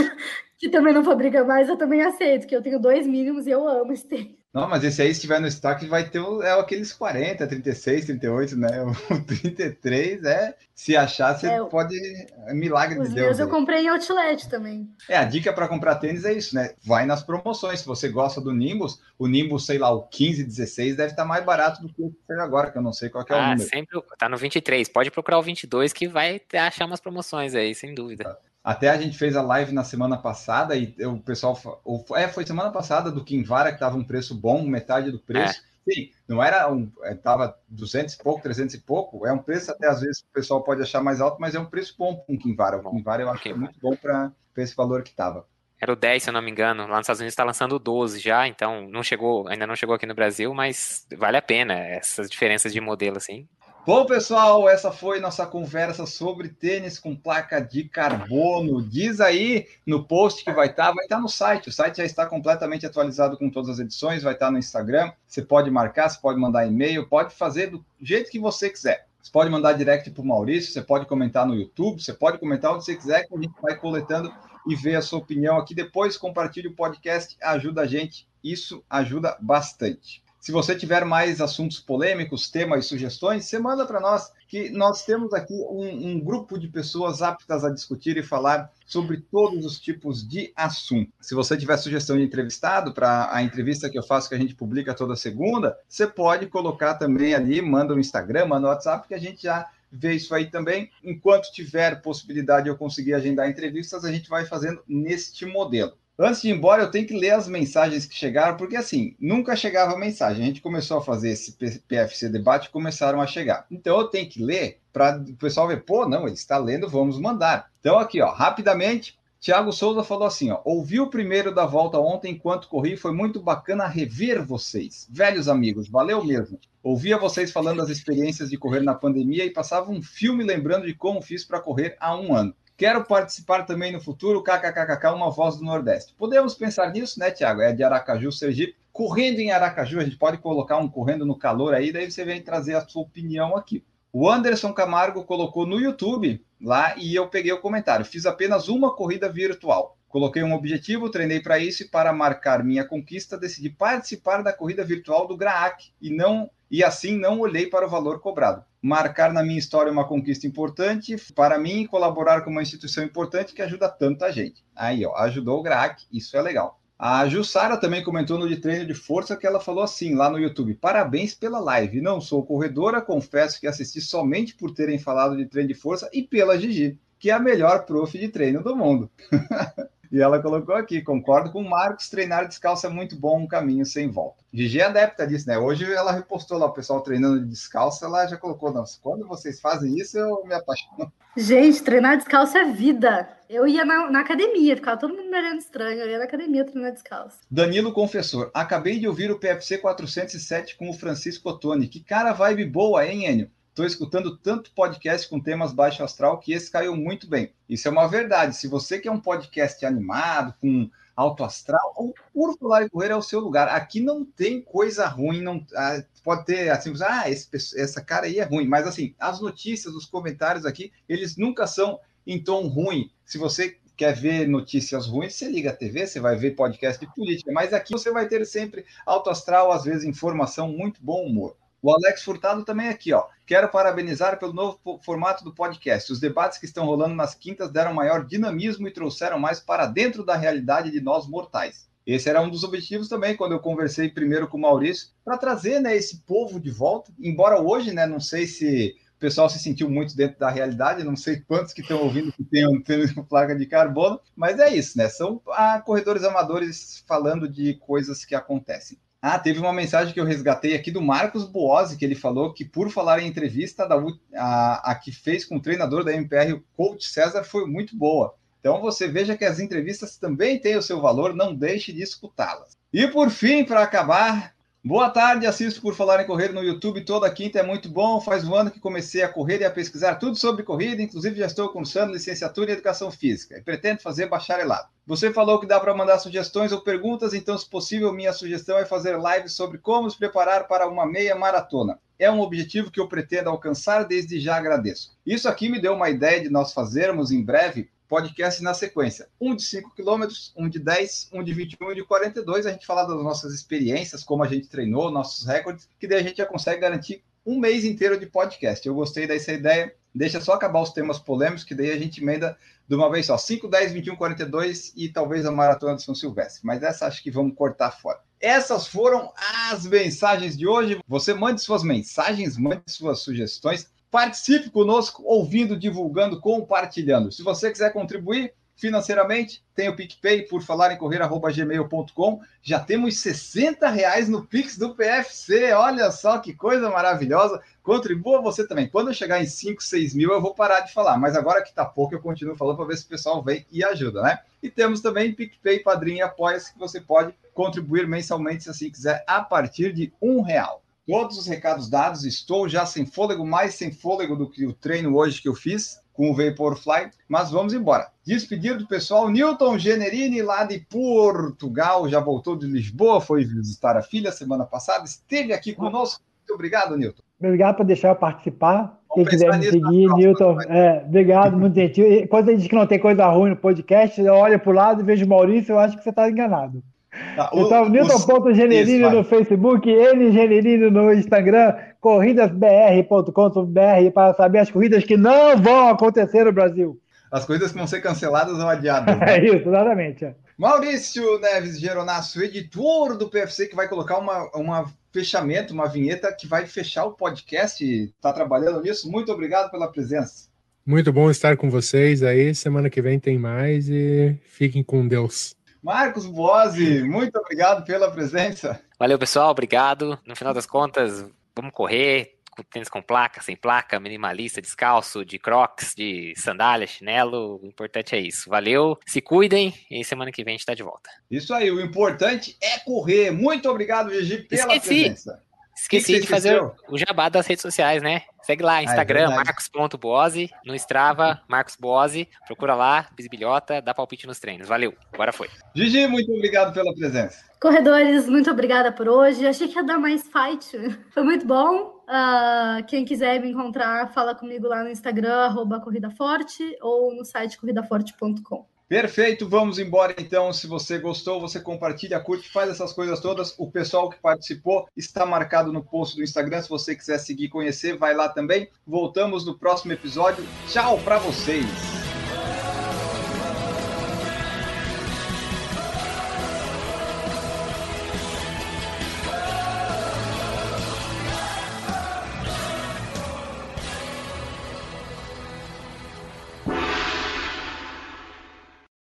D: que também não fabrica mais, eu também aceito, que eu tenho dois mínimos e eu amo esse tênis.
A: Não, mas esse aí, se tiver no estoque, vai ter o, é aqueles 40, 36, 38, né? O [laughs] 33 é. Se achar, você é, pode. É milagre
D: de
A: Deus.
D: Meus eu comprei em outlet também.
A: É, a dica para comprar tênis é isso, né? Vai nas promoções. Se você gosta do Nimbus, o Nimbus, sei lá, o 15, 16 deve estar mais barato do que o que agora, que eu não sei qual é o
E: ah,
A: número.
E: sempre tá no 23. Pode procurar o 22 que vai achar umas promoções aí, sem dúvida. Tá.
A: Até a gente fez a live na semana passada e o pessoal. É, foi semana passada do Kinvara que estava um preço bom, metade do preço. É. Sim, não era um. Estava é, 200 e pouco, 300 e pouco. É um preço, até às vezes o pessoal pode achar mais alto, mas é um preço bom para um Kinvara. O Kinvara eu acho que é muito bom para esse valor que estava.
E: Era o 10, se eu não me engano. Lá nos Estados Unidos está lançando o 12 já, então não chegou, ainda não chegou aqui no Brasil, mas vale a pena essas diferenças de modelo assim.
A: Bom, pessoal, essa foi nossa conversa sobre tênis com placa de carbono. Diz aí no post que vai estar, tá, vai estar tá no site. O site já está completamente atualizado com todas as edições, vai estar tá no Instagram. Você pode marcar, você pode mandar e-mail, pode fazer do jeito que você quiser. Você pode mandar direct para o Maurício, você pode comentar no YouTube, você pode comentar onde você quiser, que a gente vai coletando e ver a sua opinião aqui. Depois compartilhe o podcast, ajuda a gente. Isso ajuda bastante. Se você tiver mais assuntos polêmicos, temas sugestões, você manda para nós, que nós temos aqui um, um, grupo de pessoas aptas a discutir e falar sobre todos os tipos de assunto. Se você tiver sugestão de entrevistado para a entrevista que eu faço, que a gente publica toda segunda, você pode colocar também ali, manda no Instagram, manda no WhatsApp, que a gente já vê isso aí também. Enquanto tiver possibilidade de eu conseguir agendar entrevistas, a gente vai fazendo neste modelo. Antes de ir embora, eu tenho que ler as mensagens que chegaram, porque assim, nunca chegava mensagem. A gente começou a fazer esse PFC debate e começaram a chegar. Então eu tenho que ler para o pessoal ver, pô, não, ele está lendo, vamos mandar. Então aqui, ó, rapidamente, Tiago Souza falou assim, ó, ouvi o primeiro da volta ontem enquanto corri, foi muito bacana rever vocês. Velhos amigos, valeu mesmo. Ouvia vocês falando das experiências de correr na pandemia e passava um filme lembrando de como fiz para correr há um ano. Quero participar também no futuro, kkkk, uma voz do Nordeste. Podemos pensar nisso, né, Tiago? É de Aracaju, Sergipe. Correndo em Aracaju, a gente pode colocar um correndo no calor aí, daí você vem trazer a sua opinião aqui. O Anderson Camargo colocou no YouTube lá e eu peguei o comentário. Fiz apenas uma corrida virtual. Coloquei um objetivo, treinei para isso e para marcar minha conquista, decidi participar da corrida virtual do GRAAC e não e assim não olhei para o valor cobrado. Marcar na minha história uma conquista importante para mim e colaborar com uma instituição importante que ajuda tanta gente. Aí, ó, ajudou o GRAAC, isso é legal. A Jussara também comentou no de treino de força que ela falou assim lá no YouTube: parabéns pela live. Não sou corredora, confesso que assisti somente por terem falado de treino de força e pela Gigi, que é a melhor prof de treino do mundo. [laughs] E ela colocou aqui: concordo com o Marcos, treinar descalço é muito bom, um caminho sem volta. Gigi é adepta disso, né? Hoje ela repostou lá o pessoal treinando de descalço, ela já colocou: nossa, quando vocês fazem isso, eu me apaixono.
D: Gente, treinar descalço é vida. Eu ia na, na, academia, ficava todo mundo me olhando estranho. Eu ia na academia treinar descalço.
A: Danilo Confessor, acabei de ouvir o PFC 407 com o Francisco Ottoni. Que cara vibe boa, hein, Enio? Estou escutando tanto podcast com temas baixo astral que esse caiu muito bem. Isso é uma verdade. Se você quer um podcast animado, com alto astral, o Falar e Correr é o seu lugar. Aqui não tem coisa ruim, não ah, pode ter assim, ah, esse, essa cara aí é ruim, mas assim, as notícias, os comentários aqui, eles nunca são em tom ruim. Se você quer ver notícias ruins, você liga a TV, você vai ver podcast de política, mas aqui você vai ter sempre alto astral, às vezes informação, muito bom humor. O Alex Furtado também aqui, ó. Quero parabenizar pelo novo formato do podcast. Os debates que estão rolando nas quintas deram maior dinamismo e trouxeram mais para dentro da realidade de nós mortais. Esse era um dos objetivos também, quando eu conversei primeiro com o Maurício, para trazer né, esse povo de volta. Embora hoje, né, não sei se o pessoal se sentiu muito dentro da realidade, não sei quantos que estão ouvindo que tenham, tenham placa de carbono, mas é isso, né? São ah, corredores amadores falando de coisas que acontecem. Ah, teve uma mensagem que eu resgatei aqui do Marcos Boazzi, que ele falou que, por falar em entrevista, da, a, a que fez com o treinador da MPR, o coach César, foi muito boa. Então você veja que as entrevistas também têm o seu valor, não deixe de escutá-las. E por fim, para acabar, Boa tarde, assisto por falar em correr no YouTube toda quinta, é muito bom. Faz um ano que comecei a correr e a pesquisar tudo sobre corrida, inclusive já estou cursando licenciatura em educação física e pretendo fazer bacharelado. Você falou que dá para mandar sugestões ou perguntas, então, se possível, minha sugestão é fazer lives sobre como se preparar para uma meia maratona. É um objetivo que eu pretendo alcançar, desde já agradeço. Isso aqui me deu uma ideia de nós fazermos em breve podcast na sequência. Um de 5 quilômetros, um de 10, um de 21 e um de 42. A gente fala das nossas experiências, como a gente treinou, nossos recordes, que daí a gente já consegue garantir um mês inteiro de podcast. Eu gostei dessa ideia. Deixa só acabar os temas polêmicos, que daí a gente emenda de uma vez só. 5, 10, 21, 42 e talvez a maratona de São Silvestre. Mas essa acho que vamos cortar fora. Essas foram as mensagens de hoje. Você mande suas mensagens, mande suas sugestões. Participe conosco, ouvindo, divulgando, compartilhando. Se você quiser contribuir financeiramente, tem o PicPay, por falar em correr.gmail.com. Já temos 60 reais no Pix do PFC. Olha só que coisa maravilhosa. Contribua você também. Quando eu chegar em 5, 6 mil, eu vou parar de falar. Mas agora que está pouco, eu continuo falando para ver se o pessoal vem e ajuda, né? E temos também PicPay, Padrinho e Apoia-se, que você pode contribuir mensalmente, se assim quiser, a partir de um real. Todos os recados dados, estou já sem fôlego, mais sem fôlego do que o treino hoje que eu fiz com o Vaporfly, mas vamos embora. Despedir do pessoal, Newton Generini, lá de Portugal, já voltou de Lisboa, foi visitar a filha semana passada, esteve aqui conosco. Muito obrigado, Newton.
B: Obrigado por deixar eu participar. Quem quiser me seguir, Newton, é, obrigado, muito gentil. Quando a gente diz que não tem coisa ruim no podcast, eu olho para o lado e vejo o Maurício, eu acho que você está enganado. Tá, então, Newton.generino no Facebook, ele Generino no Instagram, corridasbr.com.br para saber as corridas que não vão acontecer no Brasil.
A: As corridas que vão ser canceladas ou adiadas.
B: Né? [laughs] É isso, exatamente. É.
A: Maurício Neves Geronasso, editor do PFC, que vai colocar uma, uma fechamento, uma vinheta que vai fechar o podcast. Está trabalhando nisso. Muito obrigado pela presença.
C: Muito bom estar com vocês aí. Semana que vem tem mais e fiquem com Deus.
A: Marcos Bose, muito obrigado pela presença.
E: Valeu, pessoal, obrigado. No final das contas, vamos correr, com tênis com placa, sem placa, minimalista, descalço, de crocs, de sandália, chinelo. O importante é isso. Valeu, se cuidem e semana que vem a gente está de volta.
A: Isso aí, o importante é correr. Muito obrigado, Gigi, pela
E: Esqueci.
A: presença.
E: Esqueci de fazer o jabá das redes sociais, né? Segue lá, Instagram, ah, é marcos.boase, no Strava, Marcos Boase, procura lá, bisbilhota, dá palpite nos treinos. Valeu, agora foi.
A: Gigi, muito obrigado pela presença.
D: Corredores, muito obrigada por hoje. Achei que ia dar mais fight. [laughs] Foi muito bom. Uh, quem quiser me encontrar, fala comigo lá no Instagram, arroba Corrida Forte, ou no site corridaforte.com.
A: Perfeito, vamos embora então. Se você gostou, você compartilha, curte, faz essas coisas todas. O pessoal que participou está marcado no post do Instagram. Se você quiser seguir, conhecer, vai lá também. Voltamos no próximo episódio. Tchau para vocês.